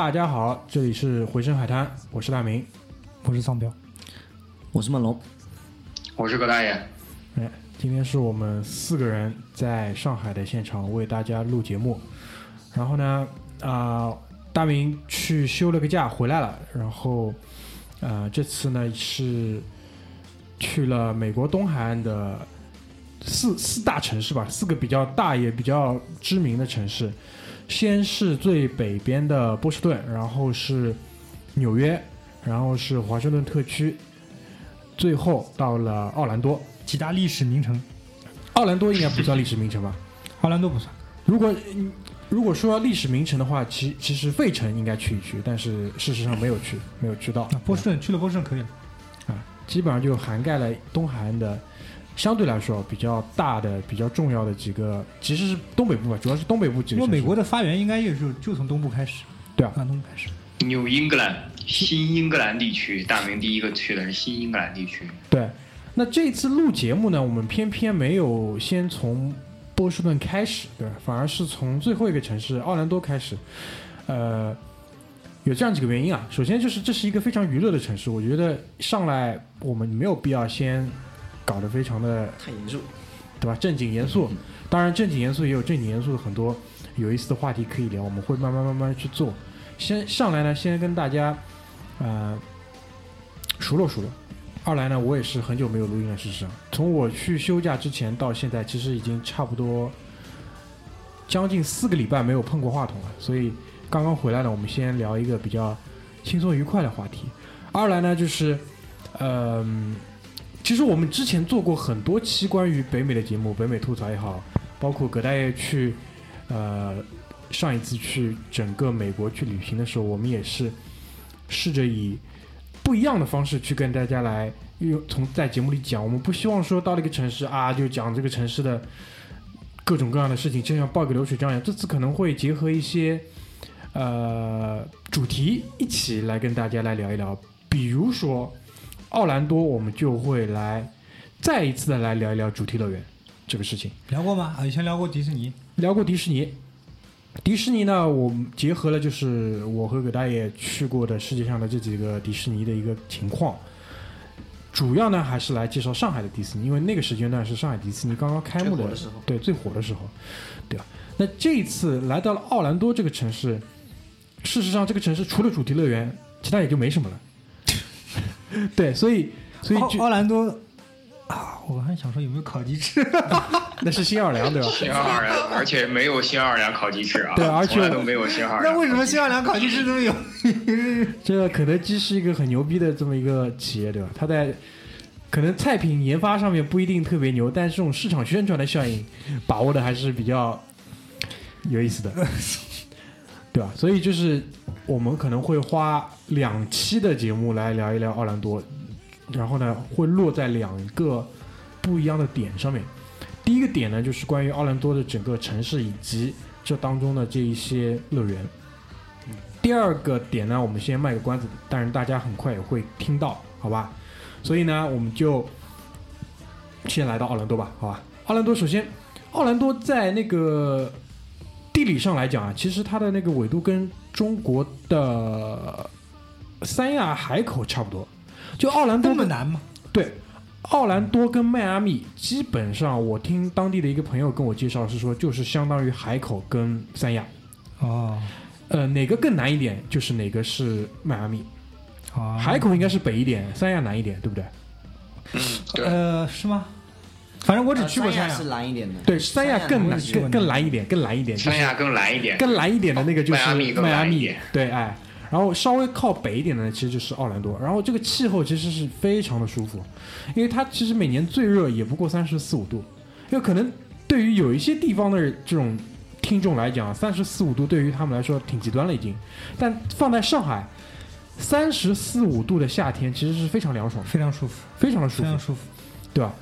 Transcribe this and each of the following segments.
大家好，这里是回声海滩，我是大明。我是丧彪，我是梦龙，我是葛大爷。哎，今天是我们四个人在上海的现场为大家录节目。然后呢，啊、大明去休了个假回来了，然后，呃，这次呢是去了美国东海岸的四四大城市吧，四个比较大也比较知名的城市。先是最北边的波士顿，然后是纽约，然后是华盛顿特区，最后到了奥兰多。几大历史名城，奥兰多应该不算历史名城吧？奥兰多不算。如果嗯如果说历史名城的话，其其实费城应该去一去，但是事实上没有去，没有去到。啊，波士顿去了波士顿可以了。啊，基本上就涵盖了东海岸的相对来说比较大的、比较重要的几个，其实是东北部吧，主要是东北部几个。因为美国的发源应该也就就从东部开始，对啊从东部开始。纽英格兰，新英格兰地区，大明第一个去的是新英格兰地区。对，那这次录节目呢，我们偏偏没有先从波士顿开始，对？反而是从最后一个城市奥兰多开始。呃，有这样几个原因啊。首先就是这是一个非常娱乐的城市，我觉得上来我们没有必要先搞得非常的太严肃。对吧？正经严肃，当然正经严肃也有正经严肃的很多有意思的话题可以聊，我们会慢慢慢慢去做。先上来呢，先跟大家呃熟络熟络。二来呢，我也是很久没有录音了，事实上，从我去休假之前到现在，其实已经差不多将近四个礼拜没有碰过话筒了，所以刚刚回来呢，我们先聊一个比较轻松愉快的话题。二来呢，就是嗯。其实我们之前做过很多期关于北美的节目，北美吐槽也好，包括葛大爷去，呃，上一次去整个美国去旅行的时候，我们也是试着以不一样的方式去跟大家来用从在节目里讲。我们不希望说到了一个城市啊，就讲这个城市的各种各样的事情，就像报个流水账一样。这次可能会结合一些呃主题一起来跟大家来聊一聊，比如说。奥兰多，我们就会来再一次的来聊一聊主题乐园这个事情。聊过吗？啊，以前聊过迪士尼，聊过迪士尼。迪士尼呢，我结合了就是我和葛大爷去过的世界上的这几个迪士尼的一个情况，主要呢还是来介绍上海的迪士尼，因为那个时间段是上海迪士尼刚刚开幕的时候对最火的时候，对吧？那这一次来到了奥兰多这个城市，事实上这个城市除了主题乐园，其他也就没什么了。对，所以所以奥奥兰多啊，我还想说有没有烤鸡翅？那是新奥尔良对吧？新奥尔良，而且没有新奥尔良烤鸡翅啊，对而且都没有新奥尔良。那为什么新奥尔良烤鸡翅都有？这个肯德基是一个很牛逼的这么一个企业，对吧？它在可能菜品研发上面不一定特别牛，但是这种市场宣传的效应把握的还是比较有意思的，对吧？所以就是我们可能会花两期的节目来聊一聊奥兰多，然后呢会落在两个不一样的点上面。第一个点呢，就是关于奥兰多的整个城市以及这当中的这一些乐园。第二个点呢，我们先卖个关子，但是大家很快也会听到，好吧？所以呢，我们就先来到奥兰多吧，好吧？奥兰多首先，奥兰多在那个地理上来讲啊，其实它的那个纬度跟中国的三亚海口差不多。就奥兰多的那么难吗？对，奥兰多跟迈阿密基本上，我听当地的一个朋友跟我介绍是说，就是相当于海口跟三亚。哦，呃，哪个更难一点，就是哪个是迈阿密。啊，海口应该是北一点，三亚南一点，对不对？嗯，对，呃是吗？反正我只去过三亚。是。蓝一点的，对，三亚更南我也去过更更蓝一点，更蓝一点，三亚更蓝一点。更蓝一点的那个就是迈阿密对，哎，然后稍微靠北一点的呢，其实就是奥兰多。然后这个气候其实是非常的舒服，因为它其实每年最热也不过三十四五度，因为可能对于有一些地方的这种听众来讲，三十四五度对于他们来说挺极端了已经，但放在上海，三十四五度的夏天其实是非常凉爽，非常舒服，非常的舒服。非常，舒服。对吧？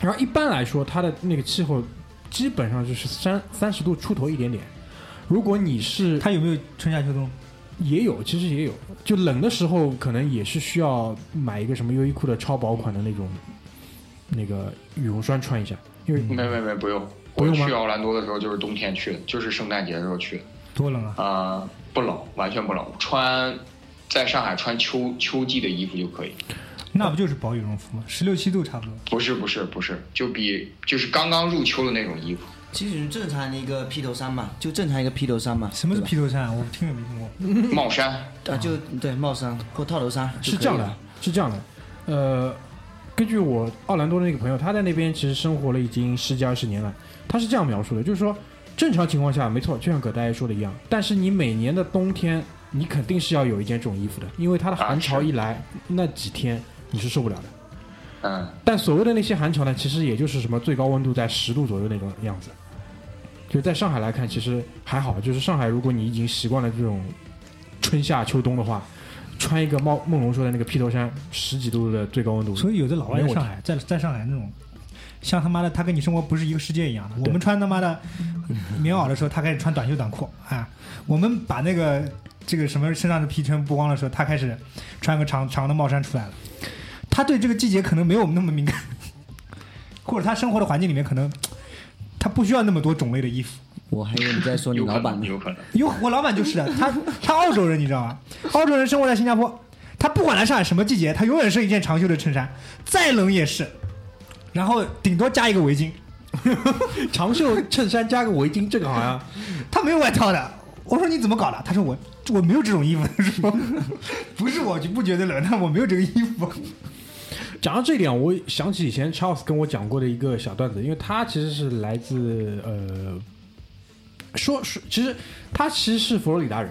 然后一般来说，它的那个气候基本上就是三三十度出头一点点。如果你是它有没有春夏秋冬？也有，其实也有，就冷的时候可能也是需要买一个什么优衣库的超薄款的那种那个羽绒衫穿一下，因为没没没，不用。我不用吗去奥兰多的时候就是冬天去的，就是圣诞节的时候去的。多冷啊！呃，不冷，完全不冷，穿在上海穿秋秋季的衣服就可以。那不就是薄羽绒服吗？十六七度差不多。不是不是不是，就比就是刚刚入秋的那种衣服。其实正常的一个披头衫嘛，就正常一个披头衫嘛。什么是披头衫？我听也没听过。帽衫，啊，就对帽衫或套头衫是这样的，是这样的，呃，根据我奥兰多的那个朋友，他在那边其实生活了已经十几二十年了，他是这样描述的，就是说正常情况下，没错，就像葛大爷说的一样，但是你每年的冬天，你肯定是要有一件这种衣服的，因为它的寒潮一来，那几天你是受不了的。嗯，但所谓的那些寒潮呢，其实也就是什么最高温度在十度左右那种样子。就在上海来看，其实还好。就是上海，如果你已经习惯了这种春夏秋冬的话，穿一个帽梦龙说的那个披头衫，十几度的最高温度，所以有的老外在上海，在在上海那种，像他妈的，他跟你生活不是一个世界一样的。我们穿他妈的棉袄的时候，他开始穿短袖短裤啊；我们把那个这个什么身上的皮全剥光的时候，他开始穿个长长的帽衫出来了。他对这个季节可能没有我们那么敏感，或者他生活的环境里面可能他不需要那么多种类的衣服。我还以为你在说你老板呢。有可能。有我老板就是的，他他澳洲人，你知道吗？澳洲人生活在新加坡，他不管来上海什么季节，他永远是一件长袖的衬衫，再冷也是，然后顶多加一个围巾，长袖衬衫加个围巾，这个好像 他没有外套的。我说你怎么搞的？他说我我没有这种衣服，他说不是我就不觉得冷，但我没有这个衣服。讲到这一点，我想起以前 Charles 跟我讲过的一个小段子，因为他其实是来自呃，说说其实他其实是佛罗里达人，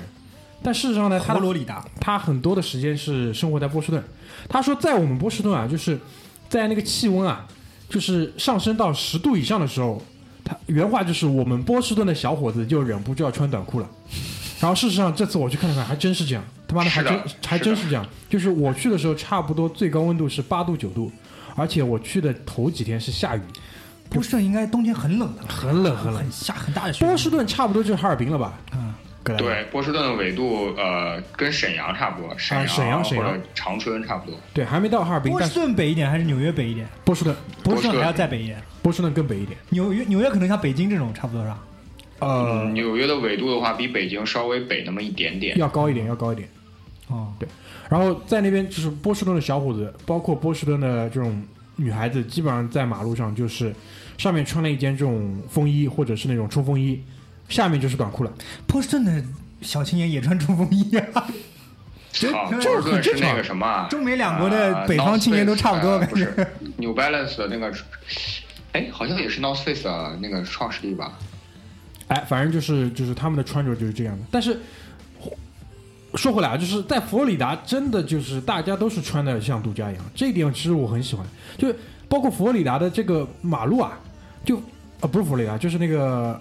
但事实上呢，他佛罗里达，他很多的时间是生活在波士顿。他说，在我们波士顿啊，就是在那个气温啊，就是上升到十度以上的时候，他原话就是我们波士顿的小伙子就忍不住要穿短裤了。然后事实上，这次我去看了看，还真是这样，他妈的还真还真是这样。就是我去的时候，差不多最高温度是八度九度，而且我去的头几天是下雨，波士顿应该冬天很冷的，很冷很冷很。下很大的雪。波士顿差不多就是哈尔滨了吧？嗯，对，波士顿的纬度呃跟沈阳差不多，沈啊沈阳沈阳或者长春差不多。对，还没到哈尔滨，波士顿北一点还是纽约北一点？波士顿波士顿波士顿还要再北一点。波士顿更北一点。纽约纽约可能像北京这种差不多是吧？呃嗯，，纽约的纬度的话，比北京稍微北那么一点点。要高一点，要高一点。哦，对然后在那边就是波士顿的小伙子，包括波士顿的这种女孩子，基本上在马路上就是上面穿了一件这种风衣或者是那种冲锋衣，下面就是短裤了。波士顿的小青年也穿冲锋衣啊。好，这波士顿是很正常那个什么啊？中美两国的啊北方青年都差不多呃感觉不是 New Balance 的那个，哎，好像也是 North Face 的那个创始地吧？哎，反正就是就是他们的穿着就是这样的。但是说回来啊，就是在佛罗里达，真的就是大家都是穿的像度假一样，这一点其实我很喜欢。就包括佛罗里达的这个马路啊，就啊不是佛罗里达，就是那个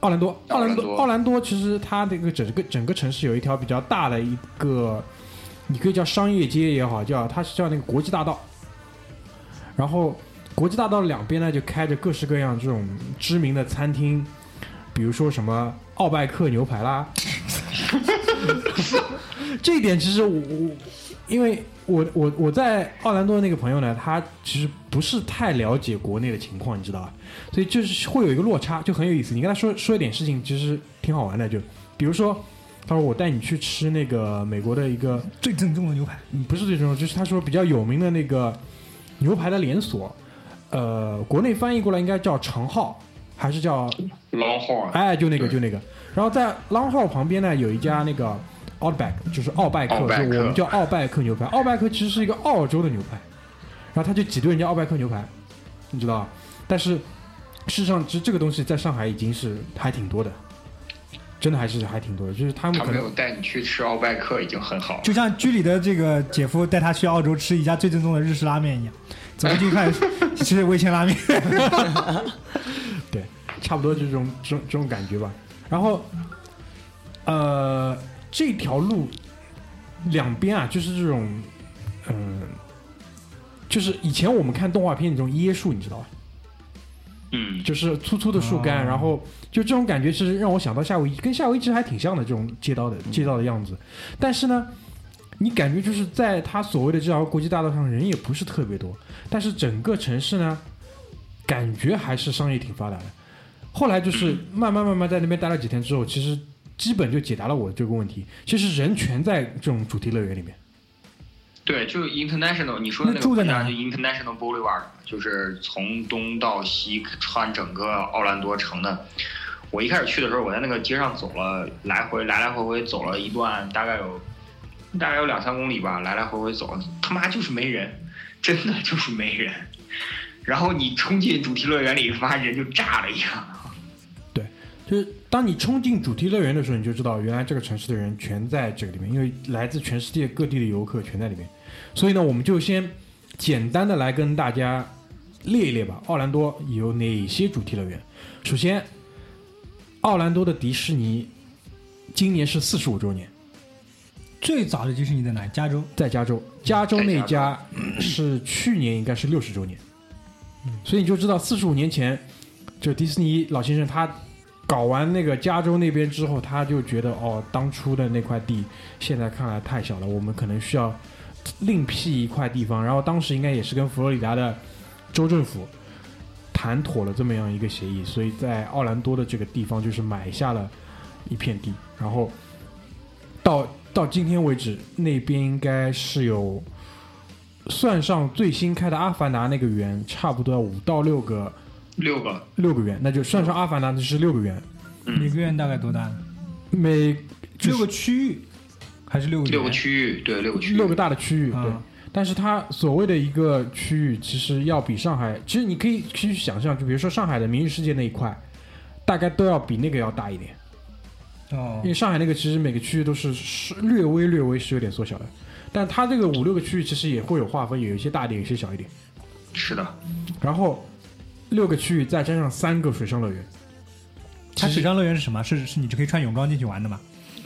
奥兰多，奥兰多，奥兰多奥兰多，其实它这个整个整个城市有一条比较大的一个，你可以叫商业街也好，叫它是叫那个国际大道。然后国际大道两边呢就开着各式各样这种知名的餐厅，比如说什么奥拜克牛排啦。这一点其实我我，因为我我我在奥兰多的那个朋友呢，他其实不是太了解国内的情况，你知道吧？所以就是会有一个落差，就很有意思。你跟他说说一点事情，其实挺好玩的。就比如说，他说我带你去吃那个美国的一个最正宗的牛排，不是最正宗，就是他说比较有名的那个牛排的连锁，呃，国内翻译过来应该叫长号，还是叫 Long Hall，哎，就那个就那个。然后在 Long Hall 旁边呢有一家那个 Outback，就是奥拜克，就我们叫奥拜克牛排。奥拜克其实是一个澳洲的牛排，然后他就挤兑人家奥拜克牛排，你知道吧？但是事实上，其实这个东西在上海已经是还挺多的，真的还是还挺多的。就是他们他没可能有带你去吃奥拜克已经很好了。就像居里的这个姐夫带他去澳洲吃一家最正宗的日式拉面一样，走进去看吃味千拉面。对，差不多就这种这种这种感觉吧。然后，呃，这条路两边啊，就是这种，嗯、就是以前我们看动画片那种椰树，你知道吧？嗯，就是粗粗的树干，哦然后就这种感觉，其实让我想到夏威夷，跟夏威夷其实还挺像的这种街道的街道的样子。但是呢，你感觉就是在它所谓的这条国际大道上，人也不是特别多，但是整个城市呢，感觉还是商业挺发达的。后来就是慢慢慢慢在那边待了几天之后，其实基本就解答了我这个问题。其实人全在这种主题乐园里面。对，就 international，你说的那个那住在哪国家就 international boulevard，就是从东到西穿整个奥兰多城的。我一开始去的时候，我在那个街上走了来回来来回回走了一段，大概有大概有两三公里吧，来来回回走，他妈就是没人，真的就是没人。然后你冲进主题乐园里，发现人就炸了一样。就是当你冲进主题乐园的时候，你就知道原来这个城市的人全在这个里面，因为来自全世界各地的游客全在里面。所以呢，我们就先简单的来跟大家列一列吧。奥兰多有哪些主题乐园？首先，奥兰多的迪士尼今年是四十五周年，最早的迪士尼在哪？加州。在加州，加州那家是去年应该是六十周年，所以你就知道四十五年前，就迪士尼老先生他搞完那个加州那边之后，他就觉得哦，当初的那块地现在看来太小了，我们可能需要另辟一块地方。然后当时应该也是跟佛罗里达的州政府谈妥了这么样一个协议，所以在奥兰多的这个地方就是买下了一片地，然后到到今天为止，那边应该是有算上最新开的阿凡达那个园，差不多五到六个六个，六个园，那就算上阿凡达就是六个园，每个园大概多大？每就是六个区域还是六个六个区域，对，六个区域，六个大的区域，对。啊？但是它所谓的一个区域，其实要比上海，其实你可以去想象，就比如说上海的明日世界那一块，大概都要比那个要大一点。哦因为上海那个其实每个区域都是是略微略微是有点缩小的，但它这个五六个区域其实也会有划分，有一些大一点，有些小一点。是的，然后六个区域再加上三个水上乐园，它水上乐园是什么？是是你就可以穿泳装进去玩的吗？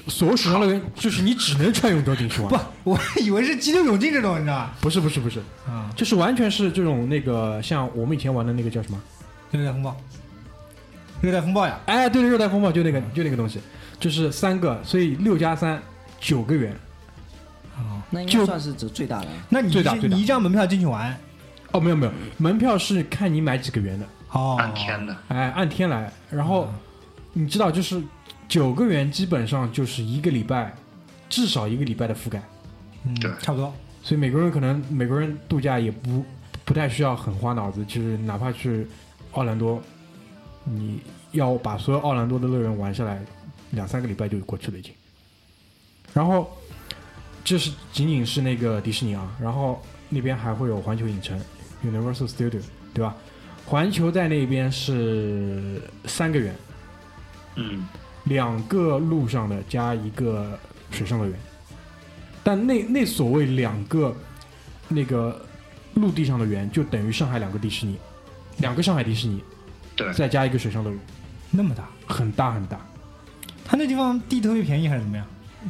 所有水上乐园就是你只能穿泳装进去玩，不，我以为是激流勇进这种，你知道吧？不是不是不是，啊，就是完全是这种那个像我们以前玩的那个叫什么？热带风暴，热带风暴呀，哎，对，热带风暴就那个就那个东西，就是三个，所以六加三九个园。哦，那应就该算是最最大的。那你最大最大你一张门票进去玩，哦，没有没有，门票是看你买几个园的，哦，按天的，哎，按天来。然后你知道，就是九个园基本上就是一个礼拜，至少一个礼拜的覆盖。嗯对差不多。所以美国人可能美国人度假也不不太需要很花脑子，就是哪怕去奥兰多，你要把所有奥兰多的乐园玩下来，两三个礼拜就过去了已经。然后这是仅仅是那个迪士尼啊，然后那边还会有环球影城 （Universal Studio），对吧？环球在那边是三个园，嗯，两个陆上的加一个水上乐园，但那那所谓两个那个陆地上的园，就等于上海两个迪士尼，两个上海迪士尼，对，再加一个水上乐园，那么大，很大很大。他那地方地特别便宜还是怎么样？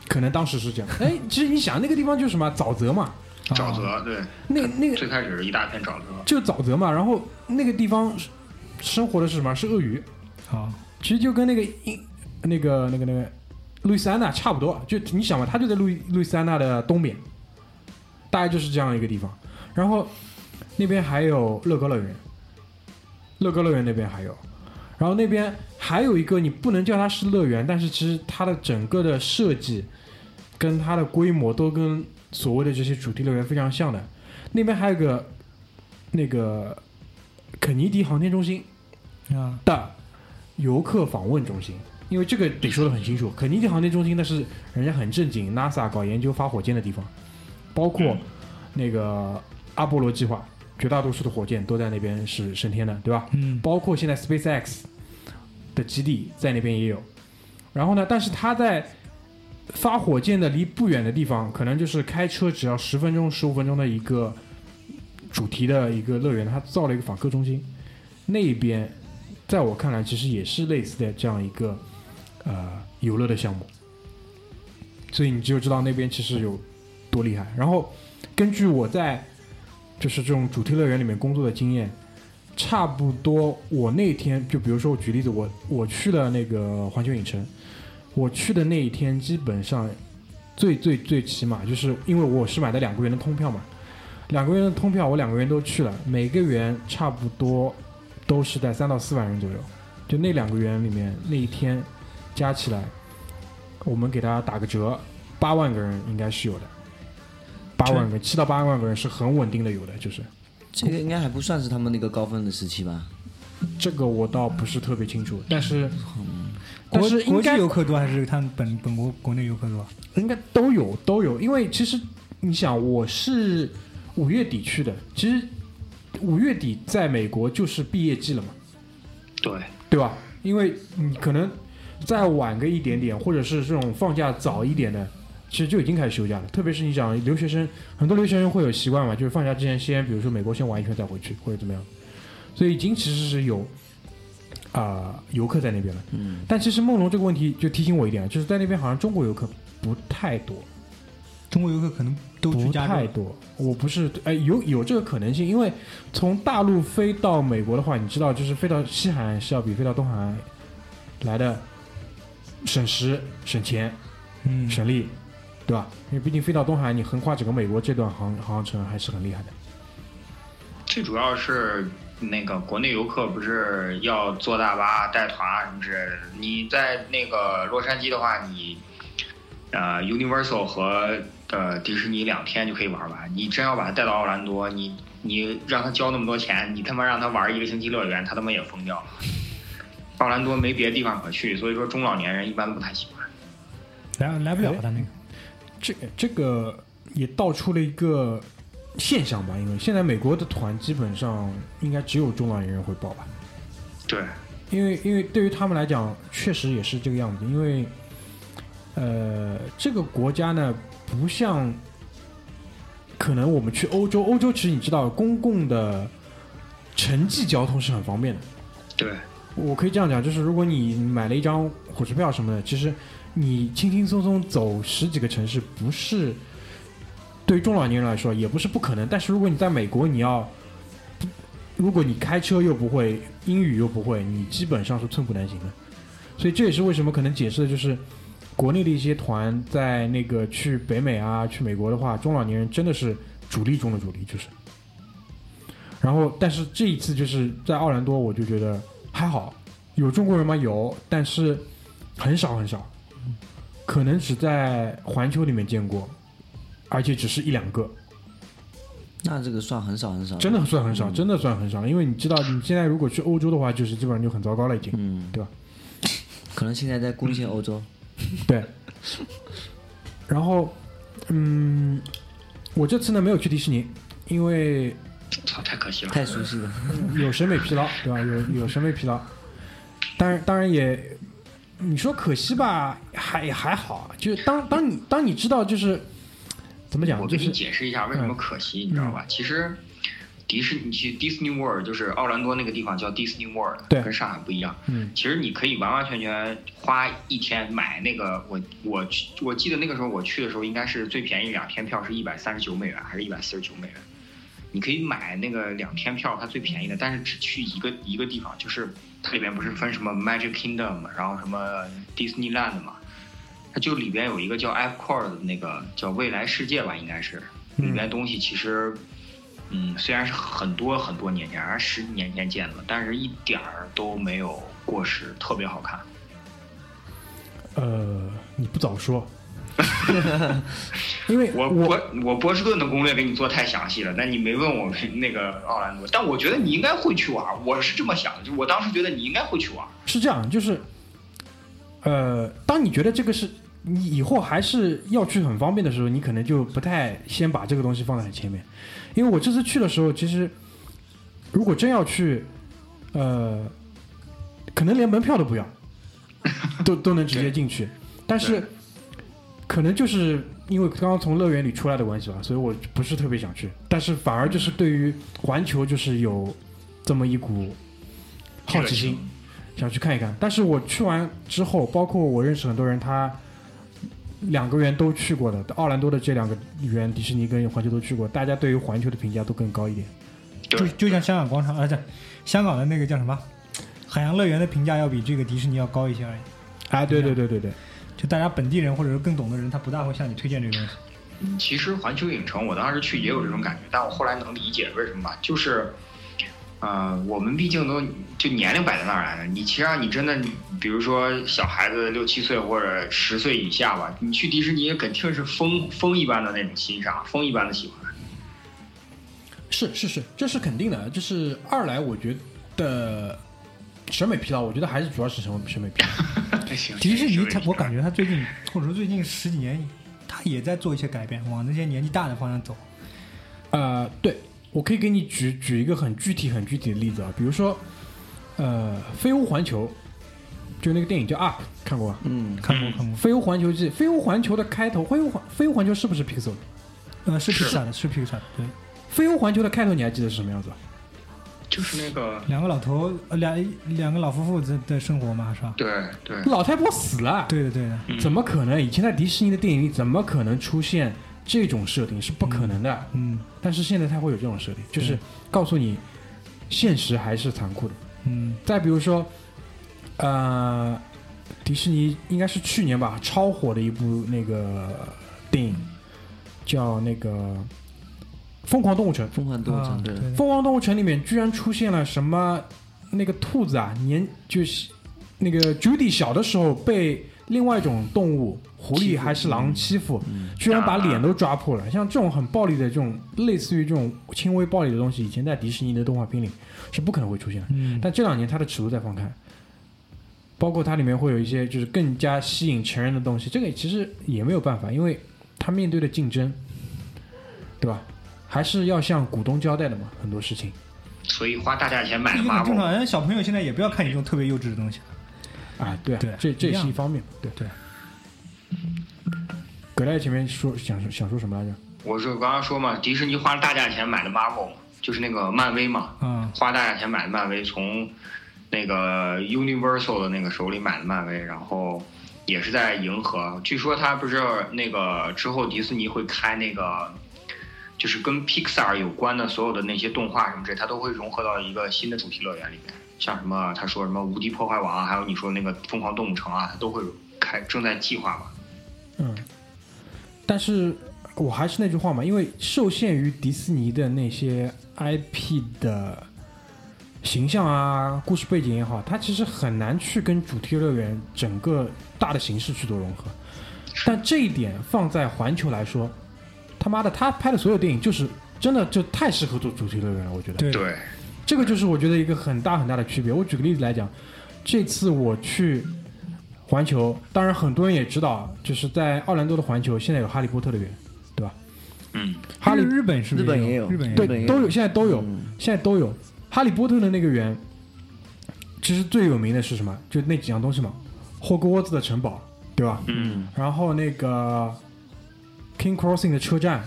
可能当时是这样。哎，其实你想那个地方就是什么沼泽嘛，哦沼泽，对，那那个最开始是一大片沼泽，就沼泽嘛，然后那个地方生活的是什么？是鳄鱼，啊，其实就跟那个英那个那个那个路易斯安那差不多，就你想嘛，它就在路易路易斯安那的东边，大概就是这样一个地方。然后那边还有乐高乐园，乐高乐园那边还有，然后那边还有一个你不能叫它是乐园，但是其实它的整个的设计跟它的规模都跟所谓的这些主题乐园非常像的。那边还有个那个肯尼迪航天中心，啊，的游客访问中心，因为这个得说的很清楚，肯尼迪航天中心那是人家很正经，NASA 搞研究发火箭的地方，包括那个阿波罗计划，绝大多数的火箭都在那边是升天的，对吧？嗯，包括现在 SpaceX 的基地在那边也有。然后呢，但是它在发火箭的离不远的地方，可能就是开车只要十分钟、十五分钟的一个主题的一个乐园，它造了一个访客中心。那边在我看来，其实也是类似的这样一个呃游乐的项目，所以你就知道那边其实有多厉害。然后根据我在就是这种主题乐园里面工作的经验，差不多我那天就比如说我举例子，我我去了那个环球影城，我去的那一天基本上最最最起码就是因为我是买的两个园的通票嘛，两个园的通票我两个园都去了，每个园差不多都是在三到四万人左右，就那两个园里面那一天加起来我们给他打个折，八万个人应该是有的，八万个七到八万个人是很稳定的有的，就是这个应该还不算是他们那个高峰的时期吧？这个我倒不是特别清楚，但是但国是应该国际游客多还是他们本本国国内游客多？应该都有都有，因为其实你想，我是五月底去的，其实五月底在美国就是毕业季了嘛，对，对吧？因为你可能再晚个一点点，或者是这种放假早一点的，其实就已经开始休假了。特别是你想留学生，很多留学生会有习惯嘛，就是放假之前先，比如说美国先玩一圈再回去，或者怎么样，所以已经其实是有啊、游客在那边了。嗯，但其实梦龙这个问题就提醒我一点，就是在那边好像中国游客不太多。中国游客可能都去不加州。太多，我不是，哎，有有这个可能性，因为从大陆飞到美国的话，你知道，就是飞到西海岸是要比飞到东海岸来的省时、省钱、嗯，省力，对吧？因为毕竟飞到东海岸，你横跨整个美国这段航航程还是很厉害的。最主要是那个国内游客不是要坐大巴带团啊什么之类的。你在那个洛杉矶的话，你呃 Universal 和呃迪士尼两天就可以玩完。你真要把他带到奥兰多，你你让他交那么多钱，你他妈让他玩一个星期乐园，他他妈也疯掉了。奥兰多没别的地方可去，所以说中老年人一般不太喜欢。来来不了他那个。这这个也道出了一个现象吧，因为现在美国的团基本上应该只有中老年人会报吧。对，因为因为对于他们来讲，确实也是这个样子。因为，呃，这个国家呢，不像可能我们去欧洲，欧洲其实你知道，公共的城际交通是很方便的。对，我可以这样讲，就是如果你买了一张火车票什么的，其实你轻轻松松走十几个城市，不是对于中老年人来说也不是不可能。但是如果你在美国，你要如果你开车又不会，英语又不会，你基本上是寸步难行的。所以这也是为什么可能解释的就是，国内的一些团在那个去北美啊、去美国的话，中老年人真的是主力中的主力，就是。然后，但是这一次就是在奥兰多，我就觉得还好，有中国人吗？有，但是很少很少，可能只在环球里面见过，而且只是一两个。那这个算很少很少。真的算很少，真的算很少。因为你知道，你现在如果去欧洲的话，就是基本上就很糟糕了，已经。嗯，对吧？可能现在在攻陷欧洲。对。然后，嗯，我这次呢没有去迪士尼，因为操，太可惜了。太熟悉了。有审美疲劳，对吧？有有审美疲劳。当然，当然也，你说可惜吧，还还好。就是当当你当你知道，就是怎么讲，我给你解释一下为什么可惜，你知道吧？其实迪士尼去 Disney World 就是奥兰多那个地方叫 Disney World，对跟上海不一样。嗯其实你可以完完全全花一天买那个，我我去我记得那个时候我去的时候，应该是最便宜两天票是一百三十九美元还是一百四十九美元？你可以买那个两天票，它最便宜的，但是只去一个一个地方，就是它里面不是分什么 Magic Kingdom，然后什么 Disneyland 嘛，它就里边有一个叫 F Core 的那个叫未来世界吧，应该是里边东西其实，嗯，虽然是很多很多年前，还是十几年前建的，但是一点儿都没有过时，特别好看。呃，你不早说，因为我我我波士顿的攻略给你做太详细了，但你没问我那个奥兰多，但我觉得你应该会去玩，我是这么想的，就我当时觉得你应该会去玩。是这样，就是，呃，当你觉得这个是你以后还是要去很方便的时候，你可能就不太先把这个东西放在很前面。因为我这次去的时候，其实如果真要去，呃，可能连门票都不要，都都能直接进去。但是可能就是因为刚刚从乐园里出来的关系吧，所以我不是特别想去。但是反而就是对于环球就是有这么一股好奇心。想去看一看。但是我去完之后，包括我认识很多人，他两个园都去过的，奥兰多的这两个园，迪士尼跟环球都去过，大家对于环球的评价都更高一点。就就像香港广场，啊，这香港的那个叫什么海洋乐园的评价要比这个迪士尼要高一些而已。哎，对对对对对，就大家本地人或者是更懂的人，他不大会向你推荐这个东西。其实环球影城我当时去也有这种感觉，但我后来能理解为什么吧，就是呃，我们毕竟都就年龄摆在那儿来了。你其实你真的，比如说小孩子六七岁或者十岁以下吧，你去迪士尼肯定是风风一般的那种欣赏，风一般的喜欢。是是是，这是肯定的。就是二来，我觉得审美疲劳，我觉得还是主要是审美审美疲劳。行迪士尼他，我感觉他最近或者说最近十几年，他也在做一些改变，往那些年纪大的方向走。呃，对，我可以给你举举一个很具体、很具体的例子啊，比如说，呃，《飞屋环球》，就那个电影叫《Up》，看过吧？嗯，看过看过，《飞屋环球记》，《飞屋环球》的开头，《飞屋环飞屋环球》是不是 Pixar 的？呃，是是 Pixar 的，是 Pixar 的，对，《飞屋环球》的开头你还记得是什么样子吧？就是那个，两个老头，呃，两两个老夫妇在在生活嘛，是吧？对对，老太婆死了，对的对的，嗯怎么可能？以前在迪士尼的电影里，怎么可能出现这种设定？是不可能的。嗯但是现在它会有这种设定，就是告诉你，现实还是残酷的。嗯再比如说，呃，迪士尼应该是去年吧，超火的一部那个电影，叫那个《疯狂动物城》。疯狂动物啊城对，对疯狂动物城里面居然出现了什么那个兔子啊，年就是那个 Judy 小的时候被另外一种动物狐狸还是狼欺负，居然把脸都抓破了。像这种很暴力的这种类似于这种轻微暴力的东西，以前在迪士尼的动画片里是不可能会出现的。嗯，但这两年它的尺度在放开，包括它里面会有一些就是更加吸引成人的东西，这个其实也没有办法，因为它面对的竞争，对吧？还是要向股东交代的嘛，很多事情所以花大价钱买的这个正常。人小朋友现在也不要看你这种特别幼稚的东西。啊，对啊，对这这也是一方面，对对。葛大爷前面说想说想说什么来着？我是刚刚说嘛，迪士尼花了大价钱买的 Marvel，就是那个漫威嘛，嗯，花大价钱买的漫威，从那个 Universal 的那个手里买的漫威，然后也是在银河。据说他不是那个之后迪士尼会开那个，就是跟 Pixar 有关的所有的那些动画什么之类，它都会融合到一个新的主题乐园里面。像什么他说什么无敌破坏王啊，还有你说那个疯狂动物城啊，他都会开正在计划嘛。嗯，但是我还是那句话嘛，因为受限于迪士尼的那些 IP 的形象啊、故事背景也好，它其实很难去跟主题乐园整个大的形式去做融合。但这一点放在环球来说，他妈的，他拍的所有电影就是真的就太适合做主题乐园了，我觉得。对，对，这个就是我觉得一个很大很大的区别。我举个例子来讲，这次我去环球，当然很多人也知道，就是在奥兰多的环球现在有哈利波特的园，对吧？嗯，哈利日日本是不是日本也有日本也对本也有都有，现在都有，嗯现在都有。哈利波特的那个园，其实最有名的是什么？就那几样东西嘛，霍格沃兹的城堡，对吧？嗯然后那个 King Crossing 的车站，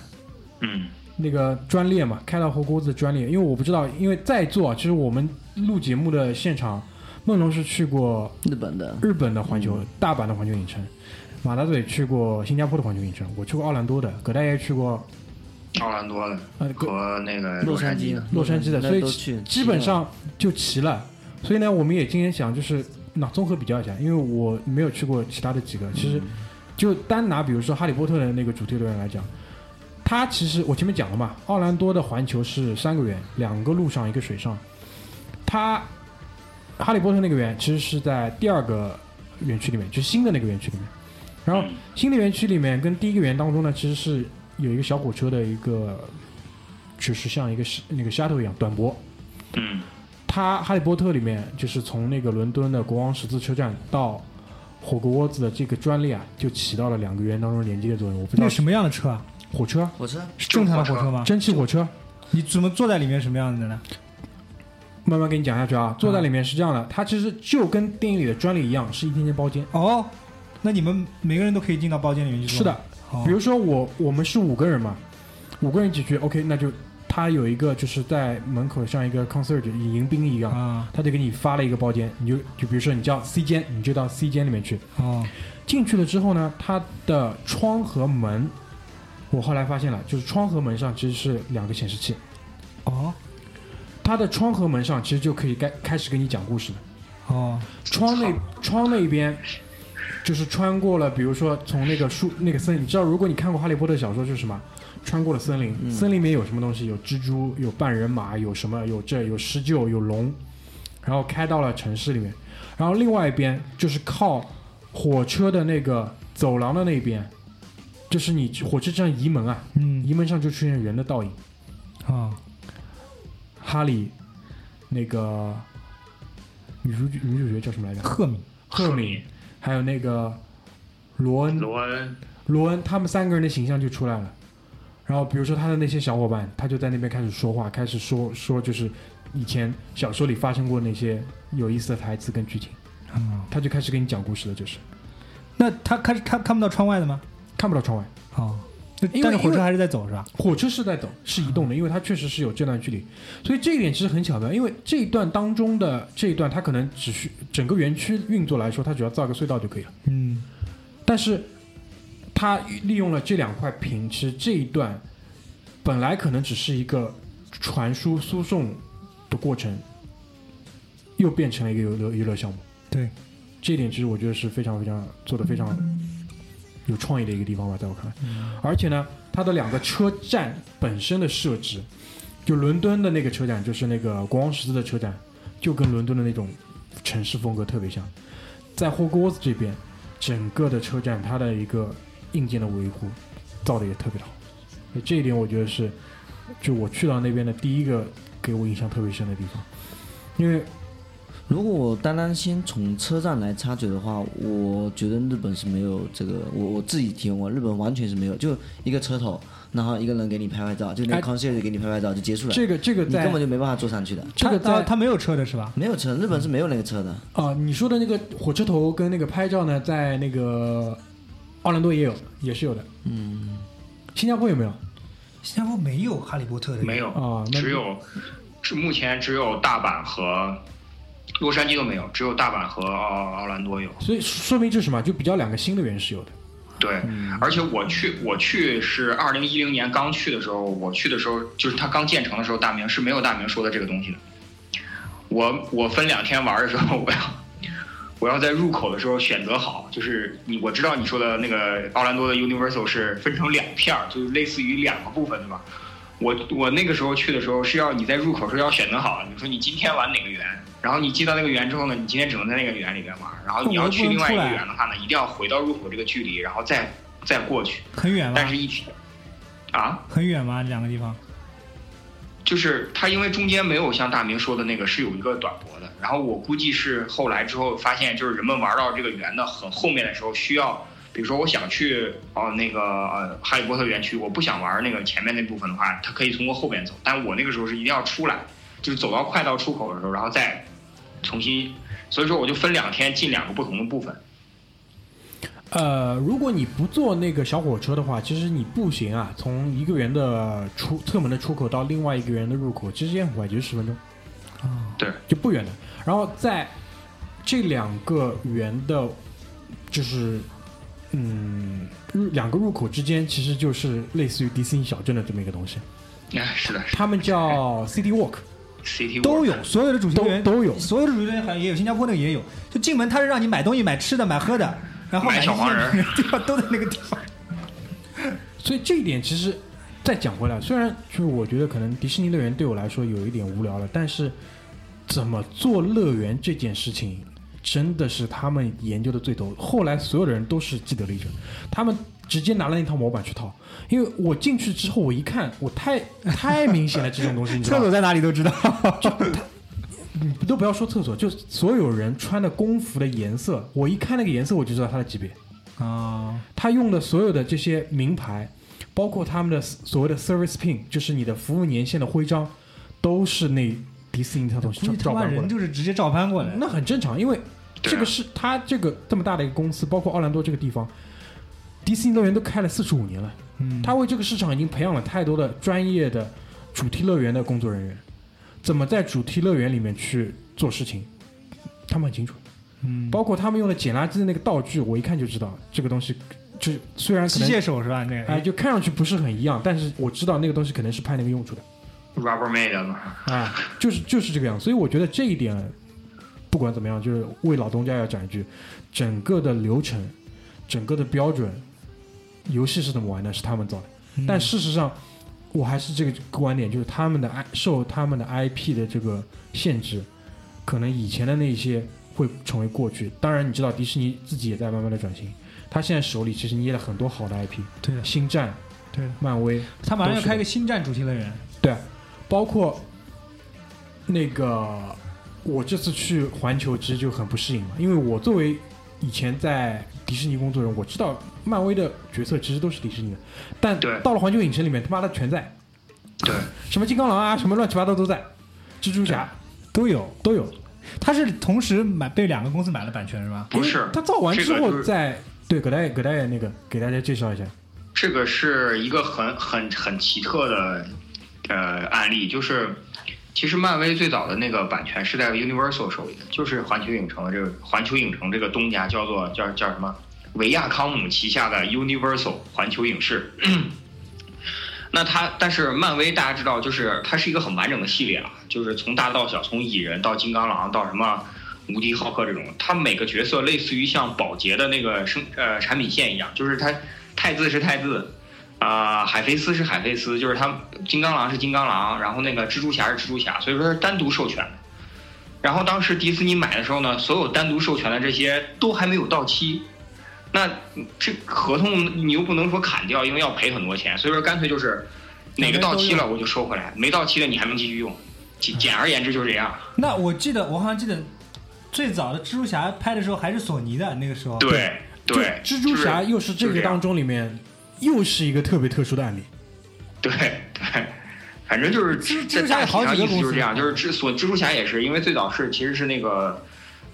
嗯那个专列嘛，开到火锅子的专列。因为我不知道，因为在座啊，其实我们录节目的现场，梦龙是去过日本的，日本的环球、大阪的环球影城，马大嘴去过新加坡的环球影城，我去过奥兰多的，葛大爷去过奥兰多的呃葛和那个洛杉矶杉的。洛杉矶的，所以基本上就齐了。所以呢，我们也今天想就是那综合比较一下，因为我没有去过其他的几个，其实就单拿比如说哈利波特的那个主题乐园来讲，它其实我前面讲了嘛，奥兰多的环球是三个园，两个陆上一个水上，它哈利波特那个园其实是在第二个园区里面，就是新的那个园区里面。然后嗯新的园区里面跟第一个园当中呢，其实是有一个小火车的一个，就是像一个是那个 shuttle 一样短驳。嗯它《哈利波特》里面就是从那个伦敦的国王十字车站到火锅窝子的这个专列啊，就起到了两个圆当中连接的作用。我不知道那什么样的车啊？火车、火车是正常的火车吗？蒸汽火车，你怎么坐在里面什么样子的呢？慢慢给你讲下去啊。坐在里面是这样的，它其实就跟电影里的专利一样，是一间间包间。哦，那你们每个人都可以进到包间里面去坐？是的，哦，比如说我我们是五个人嘛，五个人一起去，OK，那就他有一个就是在门口像一个 concert 迎宾一样，啊，他就给你发了一个包间，你就就比如说你叫 C 间，你就到 C 间里面去。哦，进去了之后呢，它的窗和门，我后来发现了，就是窗和门上其实是两个显示器，哦，它的窗和门上其实就可以开开始给你讲故事了。哦，窗那窗那边就是穿过了，比如说从那个树那个森林，你知道，如果你看过《哈利波特》小说，就是什么？穿过了森林，嗯森林里面有什么东西？有蜘蛛，有半人马，有什么？有这有狮鹫，有龙，然后开到了城市里面。然后另外一边就是靠火车的那个走廊的那边，就是你火车站移门啊，嗯。移门上就出现人的倒影。啊，哈利，那个女主角女主角叫什么来着？赫敏，赫敏，还有那个罗恩，罗恩，罗恩，他们三个人的形象就出来了。然后比如说他的那些小伙伴，他就在那边开始说话，开始说说就是以前小说里发生过那些有意思的台词跟剧情，啊，他就开始给你讲故事了，就是。那他看他看不到窗外的吗？看不到窗外。啊，但是火车还是在走是吧？火车是在走，是移动的，因为它确实是有这段距离，所以这一点其实很巧妙。因为这一段当中的这一段，它可能只需整个园区运作来说，它只要造个隧道就可以了。嗯但是它利用了这两块屏，其实这一段本来可能只是一个传输输送的过程，又变成了一个游乐娱乐项目。对，这一点其实我觉得是非常非常做的非常有创意的一个地方吧，在我看来。而且呢，它的两个车站本身的设置，就伦敦的那个车站，就是那个国王十字的车站，就跟伦敦的那种城市风格特别像。在霍格沃兹这边，整个的车站它的一个硬件的维护造的也特别的好，这一点我觉得是，就我去到那边的第一个给我印象特别深的地方，因为如果我单单先从车站来插嘴的话，我觉得日本是没有这个，我我自己体验过，日本完全是没有，就一个车头，然后一个人给你拍拍照，就那哎 concierge 给你拍拍照就结束了，这个这个你根本就没办法坐上去的，这个他他没有车的是吧？没有车，日本是没有那个车的。啊，你说的那个火车头跟那个拍照呢，在那个奥兰多也有，也是有的。嗯，新加坡有没有？新加坡没有哈利波特的，没有，啊那只有是目前只有大阪和洛杉矶都没有，只有大阪和奥奥兰多有。所以说明这是什么？就比较两个新的园是有的。对，而且我去我去是二零一零年刚去的时候，我去的时候就是它刚建成的时候，大明是没有大明说的这个东西的。我我分两天玩的时候，我要 我要在入口的时候选择好，就是你我知道你说的那个奥兰多的 Universal 是分成两片儿，就是类似于两个部分，对吧？我我那个时候去的时候是要你在入口时候要选择好，你说你今天玩哪个园，然后你进到那个园之后呢，你今天只能在那个园里边玩，然后你要去另外一个园的话呢，一定要回到入口这个距离，然后再再过去。很远吗但？是一体啊，很远吗？两个地方？就是它因为中间没有像大明说的那个是有一个短驳的，然后我估计是后来之后发现，就是人们玩到这个园的很后面的时候，需要比如说我想去哦那个呃哈利波特园区，我不想玩那个前面那部分的话，它可以通过后边走，但我那个时候是一定要出来，就是走到快到出口的时候，然后再重新，所以说我就分两天进两个不同的部分。呃，如果你不坐那个小火车的话，其实你步行啊，从一个园的出侧门的出口到另外一个园的入口，其实也很快，就十分钟，啊，对，就不远的。然后在这两个园的，就是嗯入两个入口之间，其实就是类似于迪士尼小镇的这么一个东西，哎，是的，是的。他们叫 City Walk，，City 都有，所有的主题乐园都都有。所有的主题乐园好像也有，新加坡那个也有。就进门，他是让你买东西、买吃的、买喝的，然后买一些小黄人那个地方都在那个地方。所以这一点其实再讲回来，虽然就是我觉得可能迪士尼乐园对我来说有一点无聊了，但是怎么做乐园这件事情，真的是他们研究的最多。后来所有的人都是既得利益者，他们直接拿了那套模板去套。因为我进去之后，我一看，我太太明显了，这种东西，你知道吗？厕所在哪里都知道。你 都不要说厕所，就所有人穿的工服的颜色，我一看那个颜色，我就知道他的级别。啊，他用的所有的这些名牌，包括他们的所谓的 service pin，就是你的服务年限的徽章，都是那迪士尼那套东西估计他妈人照搬过来。就是直接照搬过来。那很正常，因为这个是他这个这么大的一个公司，包括奥兰多这个地方，迪士尼乐园都开了四十五年了，嗯，他为这个市场已经培养了太多的专业的主题乐园的工作人员，怎么在主题乐园里面去做事情，他们很清楚。嗯，包括他们用的捡垃圾的那个道具，我一看就知道这个东西，就是虽然机械手是吧？那个。哎，就看上去不是很一样，但是我知道那个东西可能是派那个用处的，Rubbermaid 嘛，啊，就是就是这个样，所以我觉得这一点不管怎么样，就是为老东家要讲一句，整个的流程、整个的标准，游戏是怎么玩的，是他们造的。嗯。但事实上，我还是这个观点，就是他们的 I 受他们的 IP 的这个限制，可能以前的那些会成为过去。当然，你知道迪士尼自己也在慢慢的转型，他现在手里其实捏了很多好的 IP，对。的，星战、对，漫威，他马上要开个星战主题乐园，对，包括那个我这次去环球其实就很不适应嘛，因为我作为以前在迪士尼工作人，我知道漫威的角色其实都是迪士尼的，但对到了环球影城里面，他妈的全在，对，什么金刚狼啊，什么乱七八糟都在，蜘蛛侠都有。都有。他是同时买被两个公司买了版权是吧？不是他造完之这个就是后再对葛大爷葛大爷那个给大家介绍一下，这个是一个很很很奇特的呃案例，就是其实漫威最早的那个版权是在 Universal 手里的，就是环球影城的这个环球影城这个东家叫做叫叫什么维亚康姆旗下的 Universal 环球影视。那它，但是漫威大家知道，就是它是一个很完整的系列啊，就是从大到小，从蚁人到金刚狼到什么无敌浩克这种，它每个角色类似于像宝洁的那个生呃产品线一样，就是它太字是太字，啊、海飞丝是海飞丝，就是它金刚狼是金刚狼，然后那个蜘蛛侠是蜘蛛侠，所以说是单独授权的。然后当时迪士尼买的时候呢，所有单独授权的这些都还没有到期，那这合同你又不能说砍掉，因为要赔很多钱，所以说干脆就是哪个到期了我就收回来，没到期的你还能继续用。简简而言之就是这样。那我记得我好像记得最早的蜘蛛侠拍的时候还是索尼的那个时候，对对，就蜘蛛侠又是这个当中里面又是一个特别特殊的案例。对对，反正就是蜘这蜘蛛侠好几个大体上意思公司就是这样，就是蜘所蜘蛛侠也是因为最早是其实是那个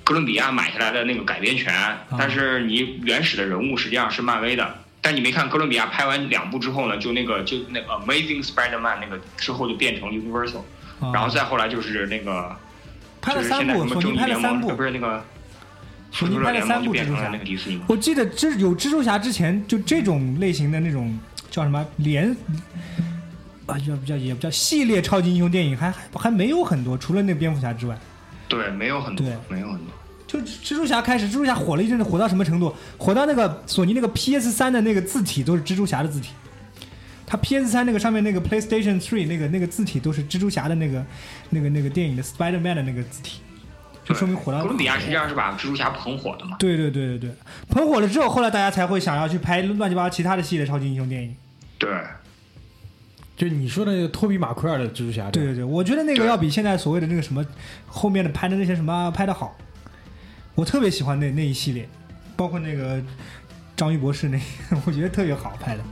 哥伦比亚买下来的那个改编权，但是你原始的人物实际上是漫威的。但你没看哥伦比亚拍完两部之后呢，就那个就那个 Amazing Spider-Man 那个之后就变成 Universal，、啊然后再后来就是那个拍了就是现在什么正义联盟不，是那个复仇者拍了三联盟就变部蜘蛛侠成了那个。迪士尼。我记得这有蜘蛛侠之前，就这种类型的那种叫什么连啊，叫不叫也不叫系列超级英雄电影，还还还没有很多，除了那个蝙蝠侠之外，对，没有很多对，没有很多。就蜘蛛侠开始，蜘蛛侠火了一阵子，火到什么程度？火到那个索尼那个 PS 三的那个字体都是蜘蛛侠的字体，它 PS 三那个上面那个 PlayStation Three 那个那个字体都是蜘蛛侠的那个那个那个电影的 Spider Man 的那个字体，就说明火到哥伦比亚实际上是把蜘蛛侠捧火的嘛。对对对对对，捧火了之后，后来大家才会想要去拍乱七八糟其他的系列超级英雄电影。对，就你说的那个托比马奎尔的蜘蛛侠，对对对，我觉得那个要比现在所谓的那个什么后面的拍的那些什么拍的好。我特别喜欢那那一系列，包括那个章鱼博士那，我觉得特别好拍的。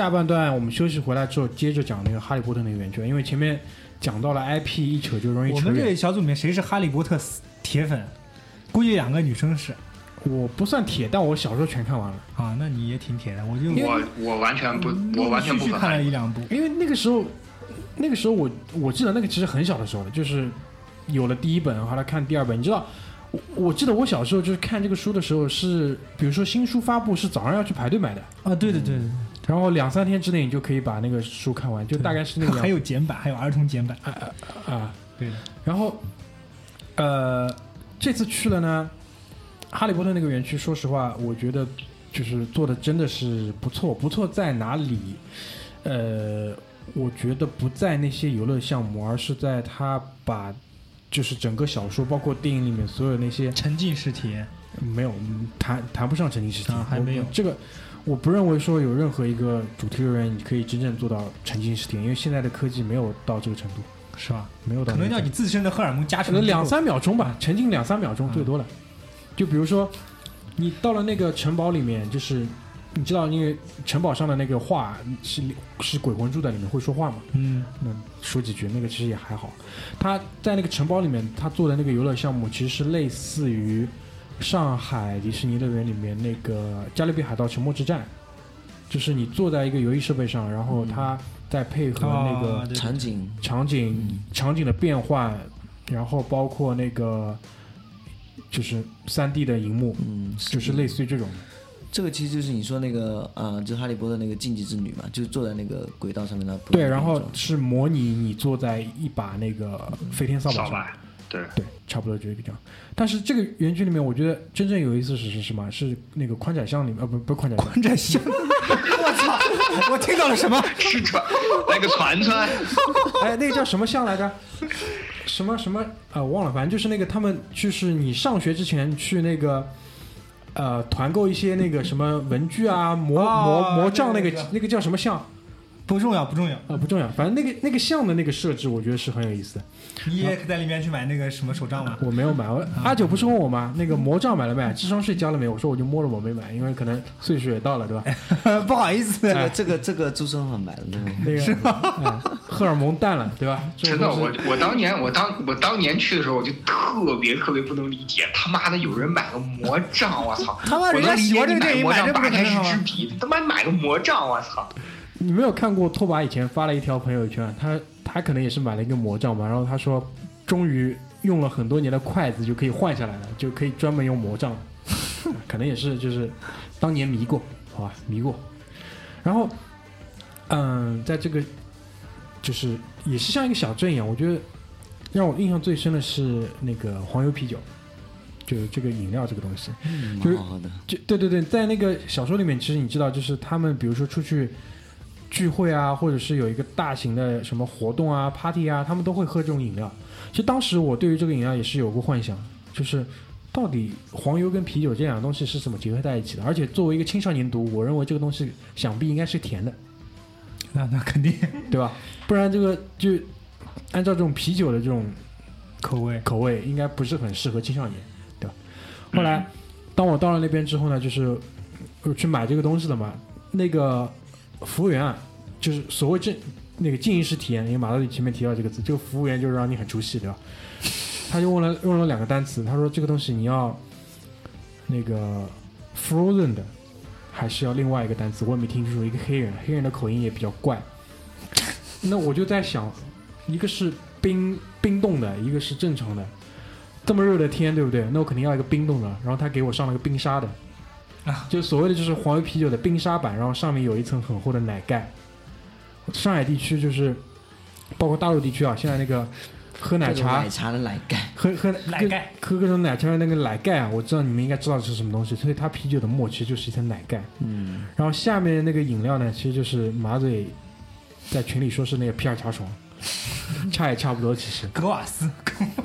下半段我们休息回来之后，接着讲那个哈利波特那个圆圈，因为前面讲到了 IP 一扯就容易扯我们这远。小组里面谁是哈利波特死铁粉？估计两个女生是，我不算铁，但我小时候全看完了，啊，那你也挺铁的，我就我我完全不，我完全不看了一两部。因为那个时候，那个时候我我记得那个其实很小的时候了，就是有了第一本，后来看第二本。你知道，我我记得我小时候就是看这个书的时候是，比如说新书发布是早上要去排队买的，啊，对对对的，然后两三天之内你就可以把那个书看完，就大概是那个样还有简版，还有儿童简版。啊啊。对的，然后，呃，这次去了呢，哈利波特那个园区，说实话，我觉得就是做的真的是不错。不错在哪里？呃，我觉得不在那些游乐项目，而是在他把就是整个小说，包括电影里面所有那些沉浸式体验。没有嗯谈谈不上沉浸式体验，还没有这个。我不认为说有任何一个主题乐园你可以真正做到沉浸式体验，因为现在的科技没有到这个程度，是吧？没有到可能要你自身的荷尔蒙加可能两三秒钟吧，沉浸两三秒钟嗯最多了。就比如说，你到了那个城堡里面，就是你知道，因为城堡上的那个画是是鬼魂住在里面，会说话嘛？嗯，那说几句，那个其实也还好。他在那个城堡里面，他做的那个游乐项目，其实是类似于上海迪士尼乐园里面那个《加勒比海盗：沉默之战》，就是你坐在一个游戏设备上，然后它再配合那个场景场景场景的变换，然后包括那个就是三 D 的荧幕，嗯，就是类似于这种。这个其实就是你说那个呃，就是哈利波特那个禁忌之旅嘛，就是坐在那个轨道上面的。对，然后是模拟你坐在一把那个飞天扫把上。对，对，差不多就这个样。但是这个园区里面，我觉得真正有意思是是什么？是那个宽窄巷里面，呃，不不是宽窄巷，宽窄巷，我操！我听到了什么？是船那个船船，哎，那个叫什么巷来着？什么什么啊、我忘了，反正就是那个他们就是你上学之前去那个。呃，团购一些那个什么文具啊、魔、哦魔魔杖那个那个那个叫什么巷不重要，不重要。啊、不重要，反正那个那个像的那个设置，我觉得是很有意思的。你也可在里面去买那个什么手杖吗？我没有买，我阿九不是问我吗？那个魔杖买了没？智商税交了没？我说我就摸了，我没买，因为可能岁数也到了，对吧？不好意思这，个这个这个朱生好买了那个。那个、哎荷尔蒙淡了，对吧？真的，我我当年我当我当年去的时候，我就特别特别不能理解，他妈的有人买个魔杖，我操！他妈人家我能理解喜欢这个你买魔杖电影买这不八开是？支笔，他妈买个魔杖，我操！你没有看过拓跋以前发了一条朋友圈，他他可能也是买了一个魔杖嘛，然后他说终于用了很多年的筷子就可以换下来了，就可以专门用魔杖，可能也是就是当年迷过，好吧，迷过。然后，嗯，在这个就是也是像一个小镇一样，我觉得让我印象最深的是那个黄油啤酒，就是这个饮料这个东西。嗯，就是对对对，在那个小说里面，其实你知道，就是他们比如说出去聚会啊，或者是有一个大型的什么活动啊、party 啊，他们都会喝这种饮料。其实当时我对于这个饮料也是有过幻想，就是到底黄油跟啤酒这两个东西是怎么结合在一起的？而且作为一个青少年读，我认为这个东西想必应该是甜的，那那肯定对吧？不然这个就按照这种啤酒的这种口味。口味应该不是很适合青少年，对吧？后来，当我到了那边之后呢，就是我去买这个东西了嘛，那个服务员啊，就是所谓正那个静音式体验，因为马道里前面提到这个字，这个服务员就是让你很出戏，对吧？他就问了问了两个单词，他说这个东西你要那个 frozen 的，还是要另外一个单词，我也没听清楚，一个黑人，黑人的口音也比较怪。那我就在想，一个是冰冰冻的，一个是正常的。这么热的天，对不对？那我肯定要一个冰冻的。然后他给我上了个冰沙的，就所谓的就是黄油啤酒的冰沙版，然后上面有一层很厚的奶盖。上海地区就是，包括大陆地区啊，现在那个喝奶茶。奶，茶的奶盖，喝喝奶盖，喝各种奶茶的那个奶盖啊，我知道你们应该知道是什么东西，所以它啤酒的沫其实就是一层奶盖。嗯，然后下面那个饮料呢，其实就是马嘴在群里说是那个皮尔茶爽，差也差不多，其实，格瓦斯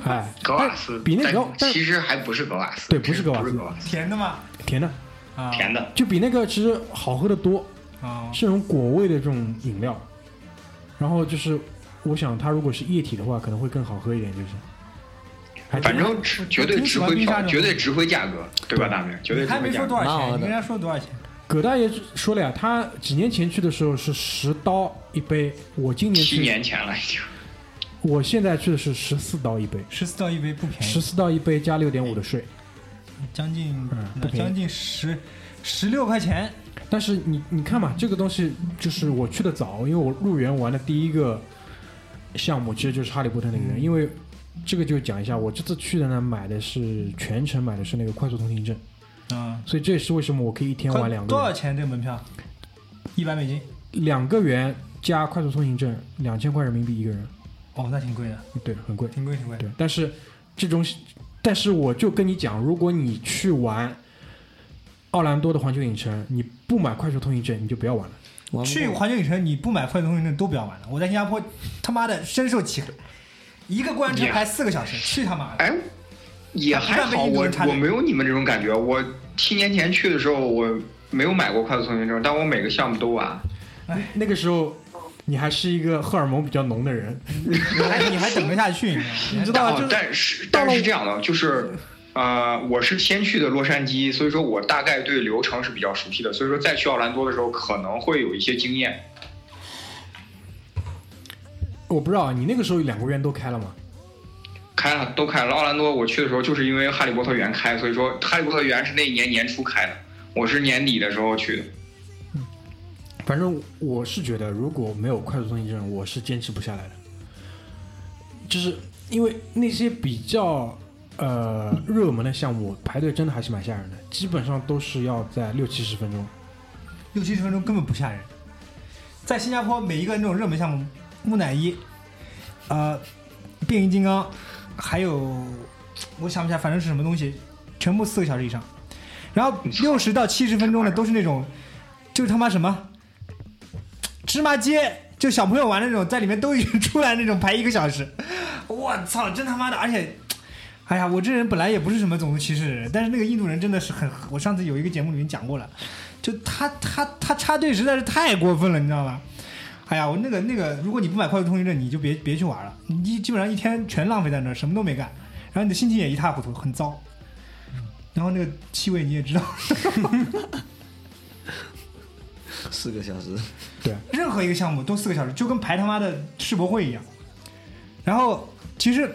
哎，格瓦斯，比那个其实还不是格瓦斯，对不是格瓦斯，甜的吗？甜的，啊，甜的。就比那个其实好喝的多，啊，是那种果味的这种饮料。然后就是，我想它如果是液体的话，可能会更好喝一点，就是。反正值绝对值回票，绝对值回价格，对吧，大明？绝对值回价格。没说多少钱，蛮好的你跟人家说多少钱？葛大爷说了呀，他几年前去的时候是十刀一杯，我今年七去，年前了已经，我现在去的是十四刀一杯，十四刀一杯不便宜十。四刀一杯加六点五的税，将近嗯不便宜。将近十十六块钱，但是你你看嘛，这个东西就是我去的早，因为我入园玩的第一个项目其实就是哈利波特那个园，因为这个就讲一下，我这次去的呢买的是全程买的是那个快速通行证，啊，所以这也是为什么我可以一天玩两个多少钱这个门票？一百美金。两个园加快速通行证两千块人民币一个人，哦，那挺贵的，对，很贵。挺贵挺贵。对，但是这种，但是我就跟你讲，如果你去玩奥兰多的环球影城，你不买快速通行证，你就不要玩了。去环球影城，你不买快速通行证都不要玩了。我在新加坡，他妈的深受其害，一个过山车也排四个小时，去他妈的！哎，也还好，我我没有你们这种感觉。我七年前去的时候，我没有买过快速通行证，但我每个项目都玩。哎那个时候，你还是一个荷尔蒙比较浓的人，你还你还等不下去，你知道但 是但是是这样的，就是呃，我是先去的洛杉矶，所以说我大概对流程是比较熟悉的，所以说再去奥兰多的时候可能会有一些经验。我不知道你那个时候两个园都开了吗？开了，都开了。奥兰多我去的时候，就是因为哈利波特园开，所以说哈利波特园是那一年年初开的，我是年底的时候去的。反正我是觉得，如果没有快速通行证，我是坚持不下来的。就是因为那些比较呃热门的项目，排队真的还是蛮吓人的，基本上都是要在六七十分钟。六七十分钟根本不吓人。在新加坡，每一个那种热门项目，木乃伊，呃，变形金刚，还有我想不起来，反正是什么东西，全部四个小时以上。然后六十到七十分钟的都是那种，就是他妈什么芝麻街，就小朋友玩的那种，在里面都已经出来那种排一个小时。我操，真他妈的！而且，哎呀，我这人本来也不是什么种族歧视的人，但是那个印度人真的是很，我上次有一个节目里面讲过了。就他他他插队实在是太过分了，你知道吗？哎呀，我那个那个，如果你不买快速通行证，你就别别去玩了，你基本上一天全浪费在那儿，什么都没干，然后你的心情也一塌糊涂，很糟。然后那个气味你也知道，四个小时，对。任何一个项目都四个小时，就跟排他妈的世博会一样。然后其实，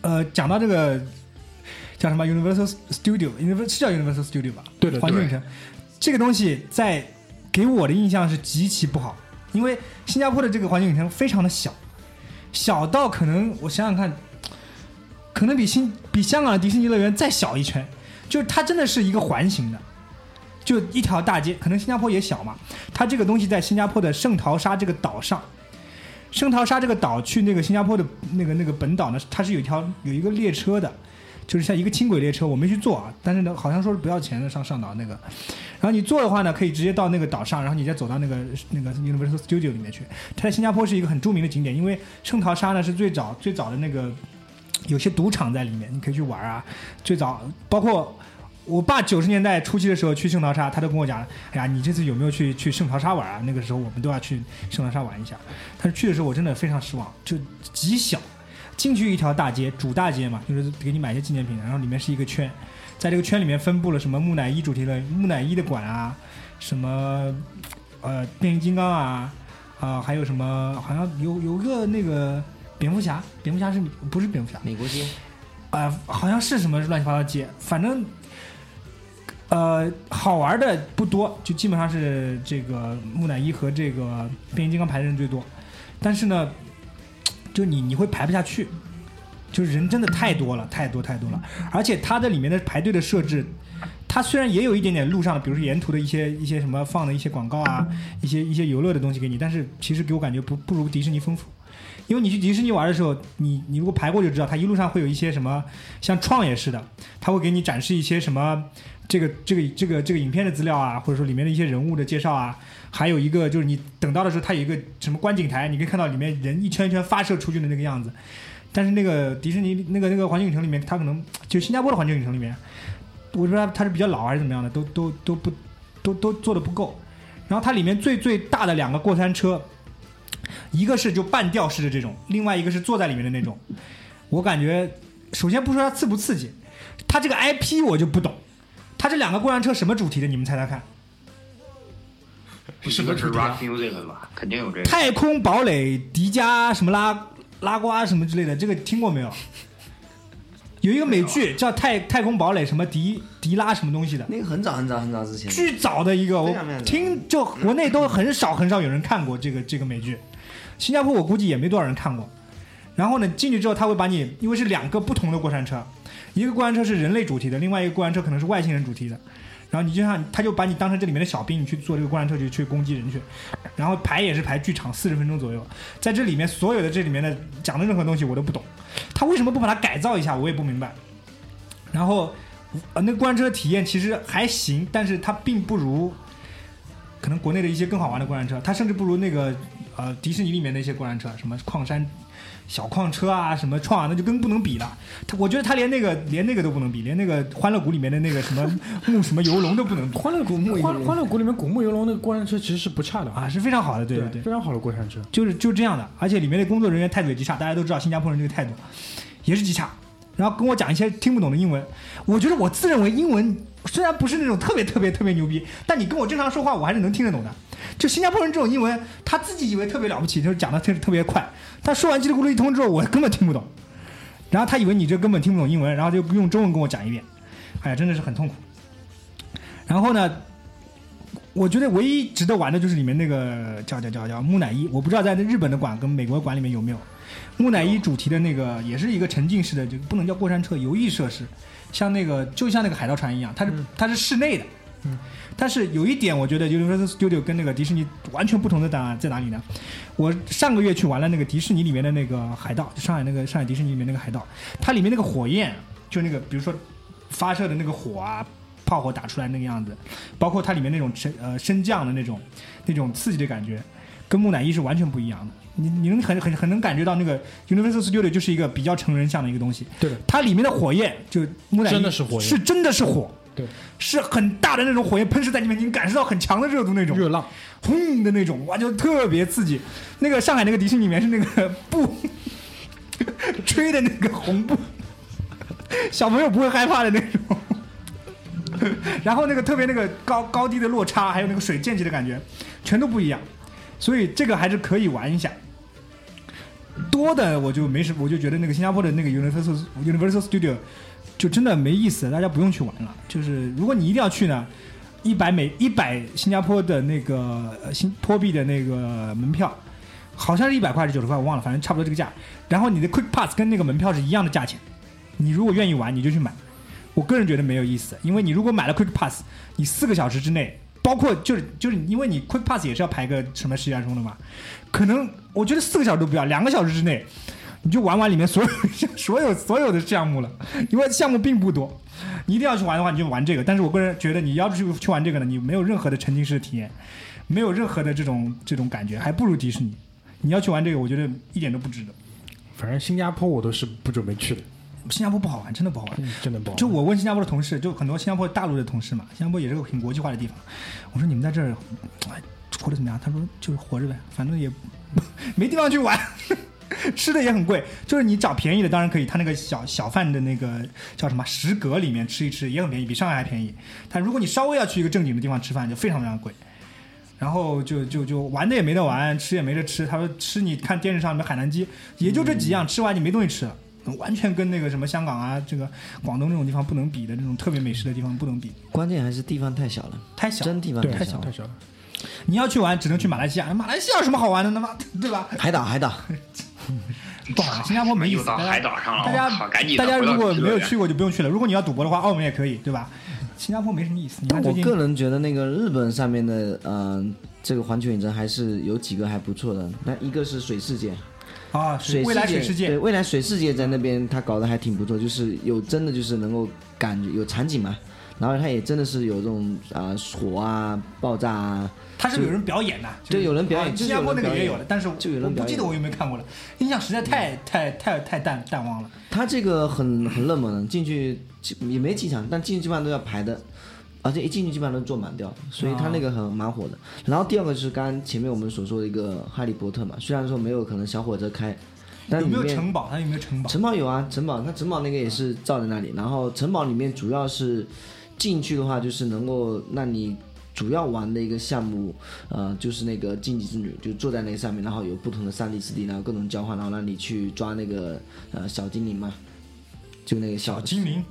呃，讲到这个叫什么 Universal Studio，Universal 是叫 Universal Studio 吧？对的环球影城。这个东西在给我的印象是极其不好，因为新加坡的这个环球影城非常的小，小到可能我想想看，可能比新比香港的迪士尼乐园再小一圈，就是它真的是一个环形的，就一条大街。可能新加坡也小嘛，它这个东西在新加坡的圣淘沙这个岛上。圣淘沙这个岛去那个新加坡的那个那个本岛呢，它是有一条有一个列车的，就是像一个轻轨列车，我没去坐啊，但是呢，好像说是不要钱的上上岛那个。然后你坐的话呢，可以直接到那个岛上，然后你再走到那个那个 Universal Studio 里面去。它在新加坡是一个很著名的景点，因为圣淘沙呢是最早最早的那个有些赌场在里面，你可以去玩啊。最早包括我爸九十年代初期的时候去圣淘沙，他都跟我讲：“哎呀，你这次有没有去去圣淘沙玩啊？”那个时候我们都要去圣淘沙玩一下。但是去的时候我真的非常失望，就极小，进去一条大街，主大街嘛，就是给你买些纪念品，然后里面是一个圈，在这个圈里面分布了什么木乃伊主题的木乃伊的馆啊，什么呃变形金刚啊，啊、还有什么好像有有个那个蝙蝠侠，蝙蝠侠是不是蝙蝠侠？美国街啊、好像是什么乱七八糟街，反正呃好玩的不多，就基本上是这个木乃伊和这个变形金刚排的人最多，但是呢，就你你会排不下去，就是人真的太多了，太多太多了，而且它的里面的排队的设置。它虽然也有一点点路上，比如说沿途的一些一些什么放的一些广告啊，一些一些游乐的东西给你，但是其实给我感觉不不如迪士尼丰富。因为你去迪士尼玩的时候，你你如果排过就知道，它一路上会有一些什么，像创业似的，它会给你展示一些什么这个这个这个这个影片的资料啊，或者说里面的一些人物的介绍啊，还有一个就是你等到的时候，它有一个什么观景台，你可以看到里面人一圈一圈发射出去的那个样子。但是那个迪士尼那个那个环球影城里面，它可能就新加坡的环球影城里面，我不知道它是比较老还是怎么样的，都都都不都都做的不够。然后它里面最最大的两个过山车，一个是就半吊式的这种，另外一个是坐在里面的那种。我感觉，首先不说它刺不刺激，它这个 IP 我就不懂。它这两个过山车什么主题的？你们猜猜看？一 个是 rock music 的吧，肯定有这个。太空堡垒、迪迦什么拉拉瓜什么之类的，这个听过没有？有一个美剧叫《太太空堡垒》，什么迪迪拉什么东西的，那个很早很早很早之前，巨早的一个，我听就国内都很少很少有人看过这个这个美剧，新加坡我估计也没多少人看过。然后呢，进去之后他会把你，因为是两个不同的过山车，一个过山车是人类主题的，另外一个过山车可能是外星人主题的。然后你就像他就把你当成这里面的小兵，你去坐这个过山车去去攻击人去，然后排也是排剧场四十分钟左右，在这里面所有的这里面的讲的任何东西我都不懂，他为什么不把它改造一下，我也不明白。然后呃，那过山车体验其实还行，但是它并不如可能国内的一些更好玩的过山车，它甚至不如那个呃迪士尼里面那些过山车，什么矿山小矿车啊，什么创啊，那就更不能比了。他我觉得他连那个连那个都不能比，连那个欢乐谷里面的那个什么木什么游龙都不能比欢乐谷欢欢乐谷里面古木游龙那个过山车其实是不差的啊，是非常好的，对对对。非常好的过山车。就是就这样的，而且里面的工作人员态度也极差，大家都知道新加坡人这个态度也是极差。然后跟我讲一些听不懂的英文，我觉得我自认为英文虽然不是那种特别特别特别牛逼，但你跟我正常说话，我还是能听得懂的。就新加坡人这种英文，他自己以为特别了不起，就是讲的特特别快，他说完叽里咕噜一通之后，我根本听不懂。然后他以为你这根本听不懂英文，然后就用中文跟我讲一遍，哎呀，真的是很痛苦。然后呢，我觉得唯一值得玩的就是里面那个叫叫叫叫木乃伊，我不知道在日本的馆跟美国馆里面有没有木乃伊主题的那个，也是一个沉浸式的，就不能叫过山车，游艺设施，像那个就像那个海盗船一样，它是它是室内的，嗯，但是有一点我觉得 Universal Studio 跟那个迪士尼完全不同的在在哪里呢？我上个月去玩了那个迪士尼里面的那个海盗，就上海那个上海迪士尼里面那个海盗，它里面那个火焰，就那个比如说发射的那个火啊，炮火打出来那个样子，包括它里面那种升呃升降的那种那种刺激的感觉，跟木乃伊是完全不一样的。你你能很很很能感觉到那个 Universal Studio 就是一个比较成人向的一个东西，对的，它里面的火焰就木乃伊真的是火焰是真的是火，对，是很大的那种火焰喷射在你面前，你感受到很强的热度那种，热浪，轰的那种，哇，就特别刺激。那个上海那个迪士尼里面是那个布 吹的那个红布，小朋友不会害怕的那种。然后那个特别那个高高低的落差，还有那个水溅起的感觉，全都不一样。所以这个还是可以玩一下。多的我就没什，我就觉得那个新加坡的那个 Universal Universal Studio 就真的没意思，大家不用去玩了。就是如果你一定要去呢，一百美一百新加坡的那个新坡币的那个门票，好像是一百块还是九十块，我忘了，反正差不多这个价。然后你的 Quick Pass 跟那个门票是一样的价钱，你如果愿意玩你就去买。我个人觉得没有意思，因为你如果买了 Quick Pass，你四个小时之内，包括就是就是因为你 Quick Pass 也是要排个什么十几分钟的嘛，可能我觉得四个小时都不要，两个小时之内你就玩完里面所有 所有所有的项目了，因为项目并不多。你一定要去玩的话，你就玩这个。但是我个人觉得，你要是去玩这个呢，你没有任何的沉浸式的体验，没有任何的这种这种感觉，还不如迪士尼。你要去玩这个，我觉得一点都不值得。反正新加坡我都是不准备去的，新加坡不好玩，真的不好玩。真的不好。就我问新加坡的同事，就很多新加坡大陆的同事嘛，新加坡也是个很国际化的地方。我说你们在这儿，哎，活得怎么样？他说就是活着呗，反正也 没地方去玩，吃的也很贵。就是你找便宜的当然可以，他那个小小贩的那个叫什么食阁里面吃一吃也很便宜，比上海还便宜。但如果你稍微要去一个正经的地方吃饭，就非常非常贵。然后就就就玩的也没得玩，吃也没得吃。他说吃你看电视上面海南鸡，也就这几样，吃完你没东西吃了。完全跟那个什么香港啊，这个广东这种地方不能比的，这种特别美食的地方不能比，关键还是地方太小了，太小。真地方，太小了太小太。小了。你要去玩，只能去马来西亚。马来西亚有什么好玩的呢？妈，对吧？海岛，海岛，不好，新加坡没意思。到海岛上了，大家，赶紧大家如果没有去过就不用去了。如果你要赌博的话，澳门也可以，对吧？新加坡没什么意思。我个人觉得那个日本上面的，嗯、这个环球影城还是有几个还不错的。那一个是水世界，啊，水未来水世界。对，未来水世界在那边他搞得还挺不错，就是有真的就是能够感觉有场景嘛，然后他也真的是有这种啊、火啊、爆炸啊，他是有人表演的，对有人表演啊就是新加坡那个有人表演也有的，但是就有人不记得我有没有看过了，印象实在太太太太淡淡忘了。他这个很很热门的，进去基也没几场，但进去基本上都要排的，而且一进去基本上都坐满掉，所以它那个很蛮火的。然后第二个就是刚刚前面我们所说的一个哈利波特嘛，虽然说没有可能小火车开，但有没有城堡？它有没有城堡？城堡有啊，城堡它城堡那个也是造在那里，然后城堡里面主要是进去的话，就是能够让你主要玩的一个项目，呃，就是那个禁忌之旅，就坐在那个上面，然后有不同的三 D、四 D，然后各种交换，然后让你去抓那个呃小精灵嘛。就那个小小精灵，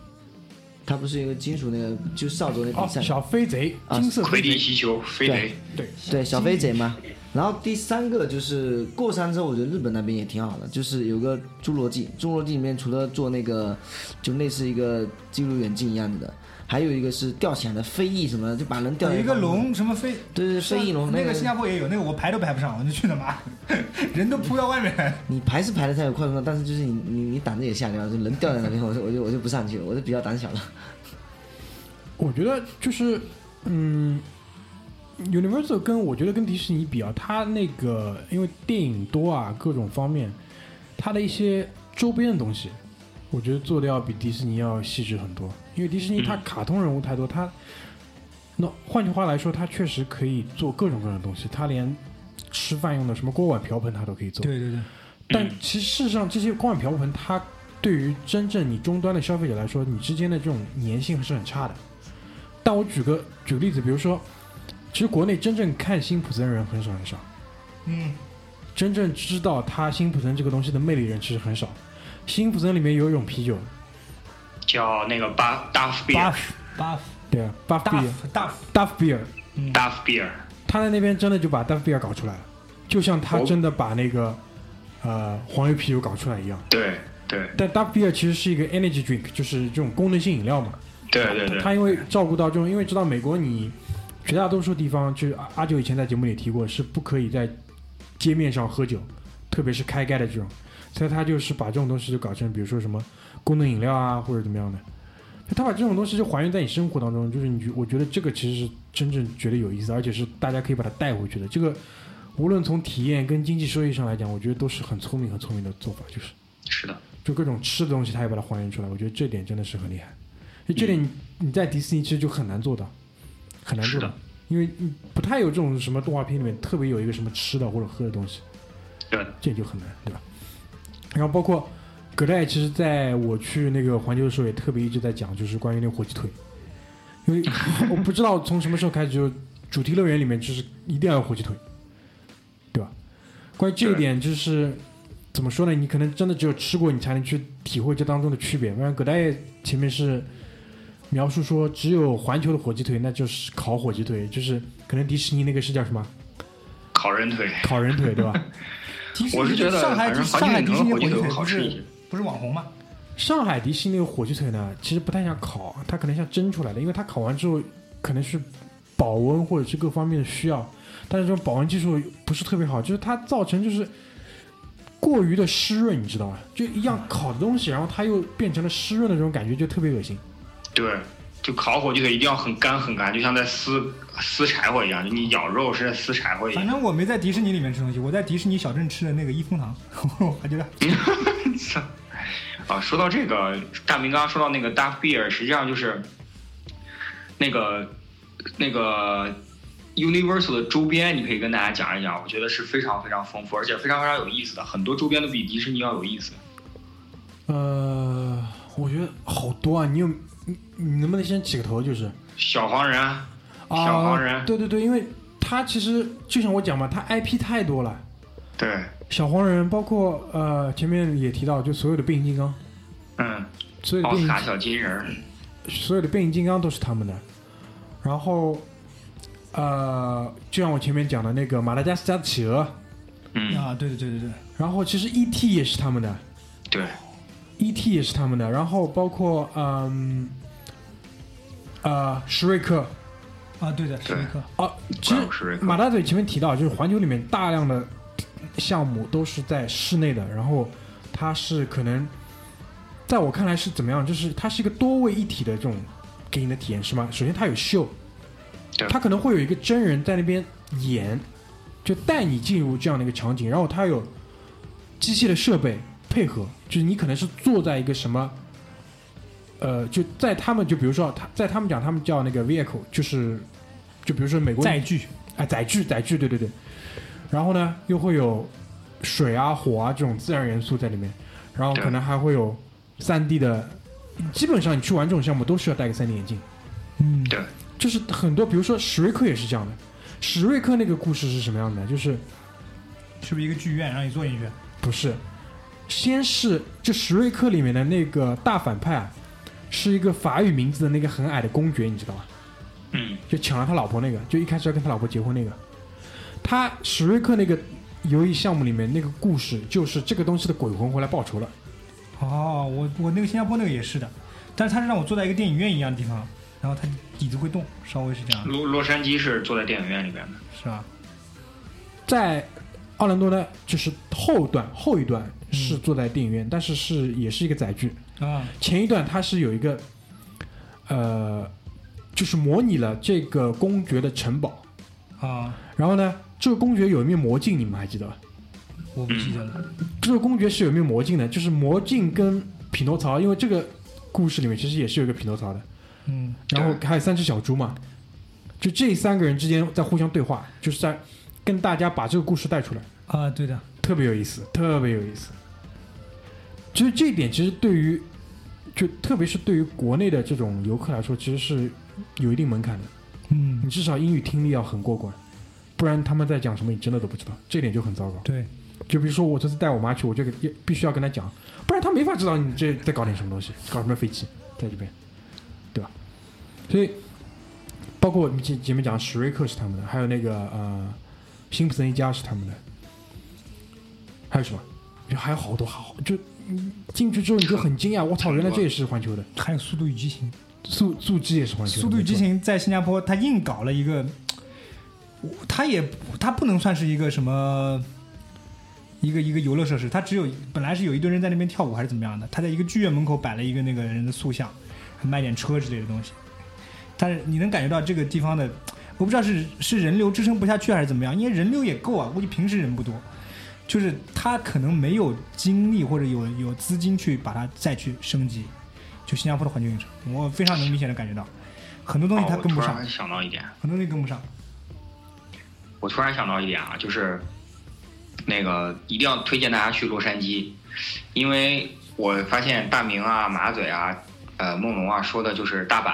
他不是有一个金属那个就扫帚那哦比，赛，小飞贼，啊金色魁飞贼，地奇球飞贼，对，对。小飞贼嘛。然后第三个就是过山车，我觉得日本那边也挺好的，就是有个侏罗纪，侏罗纪里面除了做那个就类似一个记录远镜一样子的，还有一个是吊起来的飞翼什么的，就把人吊在有一个，龙什么飞，对对对，飞翼龙个那个新加坡也有，那个我排都排不上，我就去他妈，人都扑到外面来。你排是排的太有快速，但是就是你你你胆子也吓掉，就人掉在那边，我就 我就我就不上去了，我就比较胆小了。我觉得就是，嗯，Universal 跟我觉得跟迪士尼比啊，它那个因为电影多啊，各种方面，它的一些周边的东西，我觉得做的要比迪士尼要细致很多。因为迪士尼它嗯卡通人物太多，它那换句话来说，它确实可以做各种各样的东西，它连吃饭用的什么锅碗瓢盆它都可以做。对对对，但其实事实上，这些锅碗瓢盆，它对于真正你终端的消费者来说，你之间的这种粘性是很差的。但我举个举个例子，比如说，其实国内真正看辛普森人很少很少，嗯，真正知道他辛普森这个东西的魅力人其实很少。辛普森里面有一种啤酒，叫那个巴达夫比巴尔，夫巴夫对啊，Buff 大 Beer，Duff 夫大夫，Beer，他在那边真的就把 Duff Beer 搞出来了，就像他哦真的把那个呃黄油啤酒搞出来一样。对对。但 Duff Beer 其实是一个 energy drink，就是这种功能性饮料嘛。对对对，他因为照顾到这种，因为知道美国你绝大多数地方，就是阿阿九以前在节目里提过，是不可以在街面上喝酒，特别是开盖的这种，所以他就是把这种东西就搞成，比如说什么功能饮料啊，或者怎么样的，他把这种东西就还原在你生活当中，就是你觉我觉得这个其实是真正觉得有意思，而且是大家可以把它带回去的。这个无论从体验跟经济收益上来讲，我觉得都是很聪明、很聪明的做法，就是。是的，就各种吃的东西，他也把它还原出来。我觉得这点真的是很厉害。就这点你你在迪士尼其实就很难做到，很难做到，因为你不太有这种什么动画片里面特别有一个什么吃的或者喝的东西，对的，这就很难，对吧？然后包括葛代，其实在我去那个环球的时候也特别一直在讲，就是关于那个火鸡腿，因为我不知道从什么时候开始就主题乐园里面就是一定要有火鸡腿，对吧？关于这一点就是怎么说呢？你可能真的只有吃过，你才能去体会这当中的区别。不然葛代前面是描述说，只有环球的火鸡腿，那就是烤火鸡腿，就是可能迪士尼那个是叫什么烤人腿，烤人腿，对吧？迪士尼我是觉得上海反正上海迪士尼火鸡腿腿不是好吃一些，不是网红吗？上海迪士尼那个火鸡腿呢，其实不太像烤，它可能像蒸出来的，因为它烤完之后可能是保温或者是各方面的需要，但是这种保温技术不是特别好，就是它造成就是过于的湿润，你知道吗？就一样烤的东西，然后它又变成了湿润的这种感觉，就特别恶心。对，就烤火鸡腿一定要很干很干，就像在撕撕柴火一样，就你咬肉是在撕柴火一样。反正我没在迪士尼里面吃东西，我在迪士尼小镇吃的那个一风堂，我还觉得啊，说到这个，大明刚刚说到那个 Duff Beer，实际上就是那个那个 Universal 的周边，你可以跟大家讲一讲，我觉得是非常非常丰富，而且非常非常有意思的，很多周边都比迪士尼要有意思。呃，我觉得好多啊，你有你你能不能先起个头？就是小黄人，啊，小黄人对对对，因为他其实就像我讲嘛，他 IP 太多了。对，小黄人，包括呃前面也提到，就所有的变形金刚，嗯，所有的变形奥斯卡小金人，所有的变形金刚都是他们的。然后呃，就像我前面讲的那个马达加斯加的企鹅，嗯，啊，对对对对对，然后其实 E.T. 也是他们的对，，E.T. 也是他们的。然后包括嗯呃史瑞克啊对的，史瑞克，啊，其实马大嘴前面提到，就是环球里面大量的项目都是在室内的，然后它是可能在我看来是怎么样，就是它是一个多位一体的这种给你的体验是吗？首先它有秀对，它可能会有一个真人在那边演，就带你进入这样的一个场景，然后它有机械的设备配合，就是你可能是坐在一个什么。呃，就在他们就比如说他在他们讲他们叫那个 vehicle，就是就比如说美国载具，啊，载具，载具，对对对。然后呢，又会有水啊、火啊这种自然元素在里面，然后可能还会有三 D 的，基本上你去玩这种项目都需要戴个三 D 眼镜。嗯，对，就是很多，比如说史瑞克也是这样的。史瑞克那个故事是什么样的？就是是不是一个剧院让你坐进去？不是先是就史瑞克里面的那个大反派啊，是一个法语名字的那个很矮的公爵，你知道吗？嗯，就抢了他老婆那个，就一开始要跟他老婆结婚那个。他史瑞克那个游戏项目里面那个故事，就是这个东西的鬼魂回来报仇了。哦，我我那个新加坡那个也是的，但是他是让我坐在一个电影院一样的地方，然后他椅子会动，稍微是这样的，洛洛杉矶是坐在电影院里边的。是吧？在奥兰多的，就是后段后一段是坐在电影院，但是是也是一个载具。啊，前一段它是有一个，呃，就是模拟了这个公爵的城堡。啊，然后呢，这个公爵有一面魔镜，你们还记得吧？我不记得了。这个公爵是有一面魔镜的，就是魔镜跟匹诺曹，因为这个故事里面其实也是有一个匹诺曹的。嗯，然后还有三只小猪嘛，就这三个人之间在互相对话，就是在跟大家把这个故事带出来，啊，对的，特别有意思，特别有意思。其实这一点其实对于，就特别是对于国内的这种游客来说，其实是有一定门槛的。嗯你，至少英语听力要很过关，不然他们在讲什么你真的都不知道，这点就很糟糕。对，就比如说我这次带我妈去，我就给必须要跟她讲，不然她没法知道你这在搞点什么东西，搞什么飞机在这边，对吧？所以包括我们前前面讲史瑞克是他们的，还有那个呃辛普森一家是他们的，还有什么？就还有好多好，就嗯进去之后你就很惊讶，我操，原来这也是环球的，还有《速度与激情》，速速激也是环《球的，速度与激情》在新加坡，他硬搞了一个，他也他不能算是一个什么。一个一个游乐设施，它只有本来是有一堆人在那边跳舞还是怎么样的，他在一个剧院门口摆了一个那个人的塑像，还卖点车之类的东西。但是你能感觉到这个地方的，我不知道是是人流支撑不下去还是怎么样，因为人流也够啊，估计平时人不多，就是他可能没有精力或者有有资金去把它再去升级。就新加坡的环球影城，我非常能明显的感觉到，很多东西它哦跟不上，我突然想到一点，很多东西跟不上。我突然想到一点啊，就是那个一定要推荐大家去洛杉矶，因为我发现大明啊、马嘴啊、呃梦龙啊说的就是大阪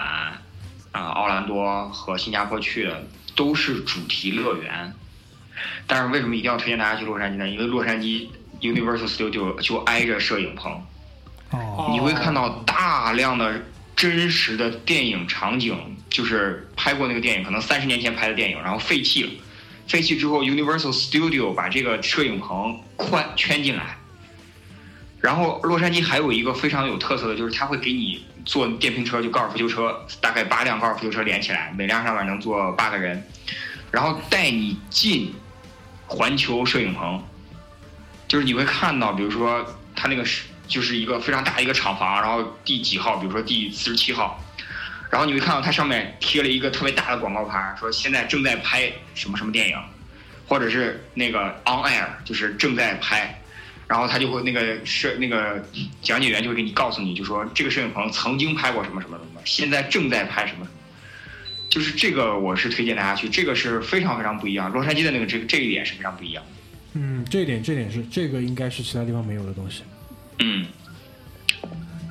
啊、奥兰多和新加坡去的都是主题乐园，但是为什么一定要推荐大家去洛杉矶呢？因为洛杉矶 Universal Studio 就挨着摄影棚，哦，你会看到大量的真实的电影场景，就是拍过那个电影，可能三十年前拍的电影，然后废弃了。废弃之后，Universal Studio 把这个摄影棚宽圈进来。然后洛杉矶还有一个非常有特色的，就是它会给你坐电瓶车，就高尔夫球车，大概八辆高尔夫球车连起来，每辆上面能坐八个人，然后带你进环球摄影棚，就是你会看到，比如说它那个是就是一个非常大的一个厂房，然后第几号，比如说第四十七号，然后你会看到它上面贴了一个特别大的广告牌，说现在正在拍什么什么电影，或者是那个 on air，就是正在拍，然后他就会那个摄那个讲解员就会给你告诉你，就说这个摄影棚曾经拍过什么什么什么，现在正在拍什么什么。就是这个，我是推荐大家去，这个是非常非常不一样。洛杉矶的那个这个这一点是非常不一样的。嗯，这一点这一点是这个应该是其他地方没有的东西。嗯，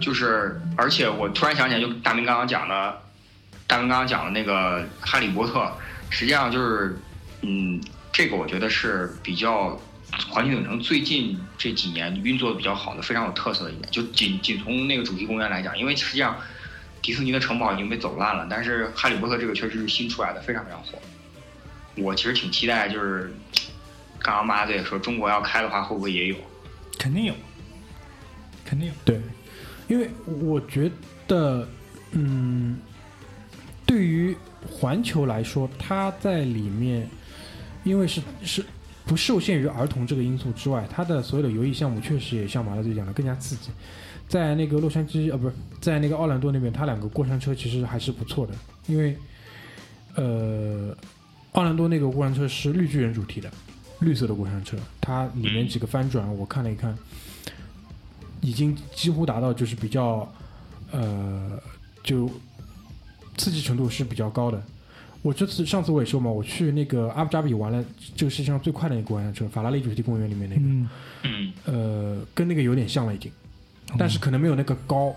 就是，而且我突然想起来，就大明刚刚讲的，大明刚刚讲的那个《哈利波特》，实际上就是，嗯，这个我觉得是比较环球影城最近这几年运作的比较好的，非常有特色的一点。就仅仅从那个主题公园来讲，因为实际上迪士尼的城堡已经被走烂了，但是《哈利波特》这个确实是新出来的，非常非常火。我其实挺期待，就是刚刚妈子也说，中国要开的话，会不会也有？肯定有，肯定有。对，因为我觉得，嗯，对于环球来说，它在里面，因为是是不受限于儿童这个因素之外，它的所有的游艺项目确实也像马乐队讲的更加刺激。在那个洛杉矶，啊，不是在那个奥兰多那边，它两个过山车其实还是不错的，因为，呃，奥兰多那个过山车是绿巨人主题的，绿色的过山车，它里面几个翻转我看了一看，已经几乎达到就是比较，呃，就刺激程度是比较高的。我这次上次我也说嘛，我去那个阿布扎比玩了这个世界上最快的那个过山车，法拉利主题公园里面那个，呃，跟那个有点像了已经，但是可能没有那个高，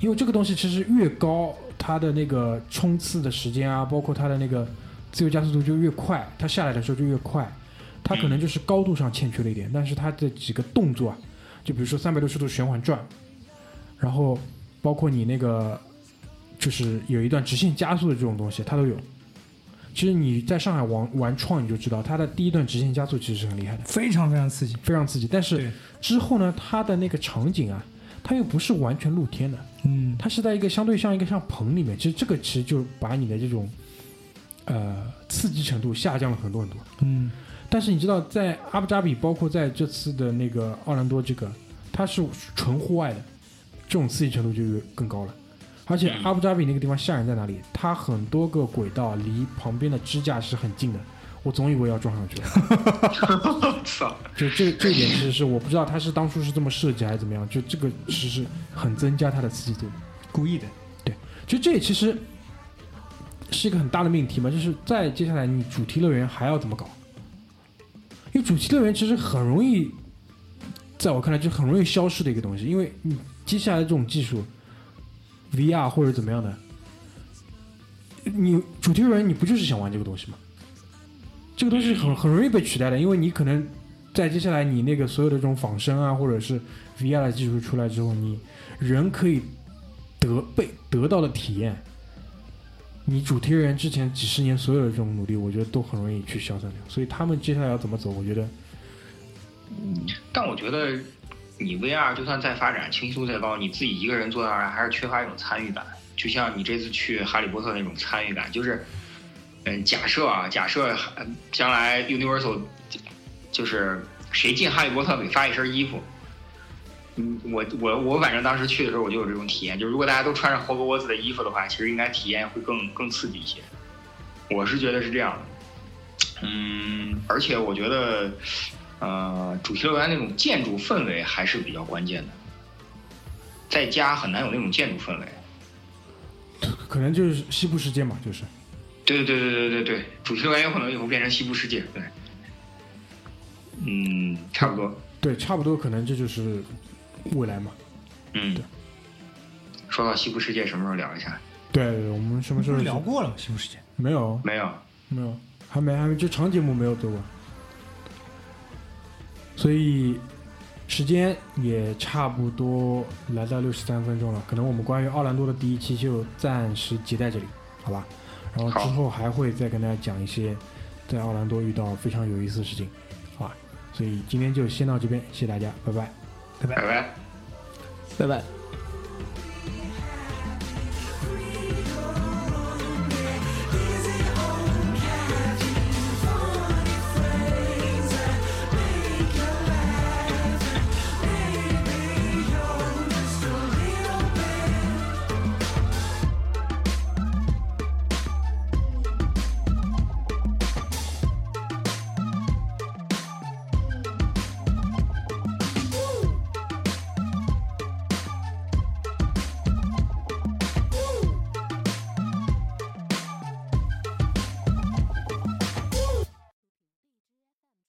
因为这个东西其实越高，它的那个冲刺的时间啊，包括它的那个自由加速度就越快，它下来的时候就越快，它可能就是高度上欠缺了一点，但是它的几个动作啊，就比如说三百六十度旋环转，然后包括你那个就是有一段直线加速的这种东西，它都有。其实你在上海玩玩创你就知道，它的第一段直线加速其实是很厉害的，非常非常刺激。非常刺激。但是之后呢，它的那个场景啊，它又不是完全露天的，嗯，它是在一个相对像一个像棚里面。其实这个其实就把你的这种呃刺激程度下降了很多很多。嗯，但是你知道，在阿布扎比，包括在这次的那个奥兰多，这个它是纯户外的，这种刺激程度就更高了。而且阿布扎比那个地方吓人在哪里？它很多个轨道离旁边的支架是很近的，我总以为要撞上去了。操！就这这一点其实是我不知道他是当初是这么设计还是怎么样，就这个其实是很增加它的刺激度。故意的。对就这也其实是一个很大的命题嘛，就是在接下来你主题乐园还要怎么搞？因为主题乐园其实很容易，在我看来就很容易消失的一个东西，因为你接下来这种技术，VR 或者怎么样的，你主题乐园你不就是想玩这个东西吗？这个东西很很容易被取代的，因为你可能在接下来你那个所有的这种仿生啊，或者是 VR 的技术出来之后，你人可以得被得到的体验，你主题乐园之前几十年所有的这种努力，我觉得都很容易去消散掉。所以他们接下来要怎么走，我觉得嗯但我觉得你 VR 就算再发展，清晰度再高，你自己一个人坐那儿还是缺乏一种参与感。就像你这次去哈利波特那种参与感，就是，嗯，假设啊，假设将来 Universal 就是谁进哈利波特给发一身衣服。嗯，我我我反正当时去的时候我就有这种体验，就是如果大家都穿上霍格沃兹的衣服的话，其实应该体验会更更刺激一些。我是觉得是这样的。嗯，而且我觉得，呃，主题乐园那种建筑氛围还是比较关键的，在家很难有那种建筑氛围。可能就是西部世界嘛，就是对对对对对对对，主题乐园有可能以后变成西部世界，对，嗯，差不多，对，差不多可能这就是未来嘛。嗯。对说到西部世界，什么时候聊一下？对，对我们什么时候聊过了？西部世界。没有没有，没有，还没还没，就长节目没有做过，所以时间也差不多来到六十三分钟了。可能我们关于奥兰多的第一期就暂时截在这里，好吧？然后之后还会再跟大家讲一些在奥兰多遇到非常有意思的事情，好吧？所以今天就先到这边，谢谢大家，拜拜。拜拜拜拜。拜拜。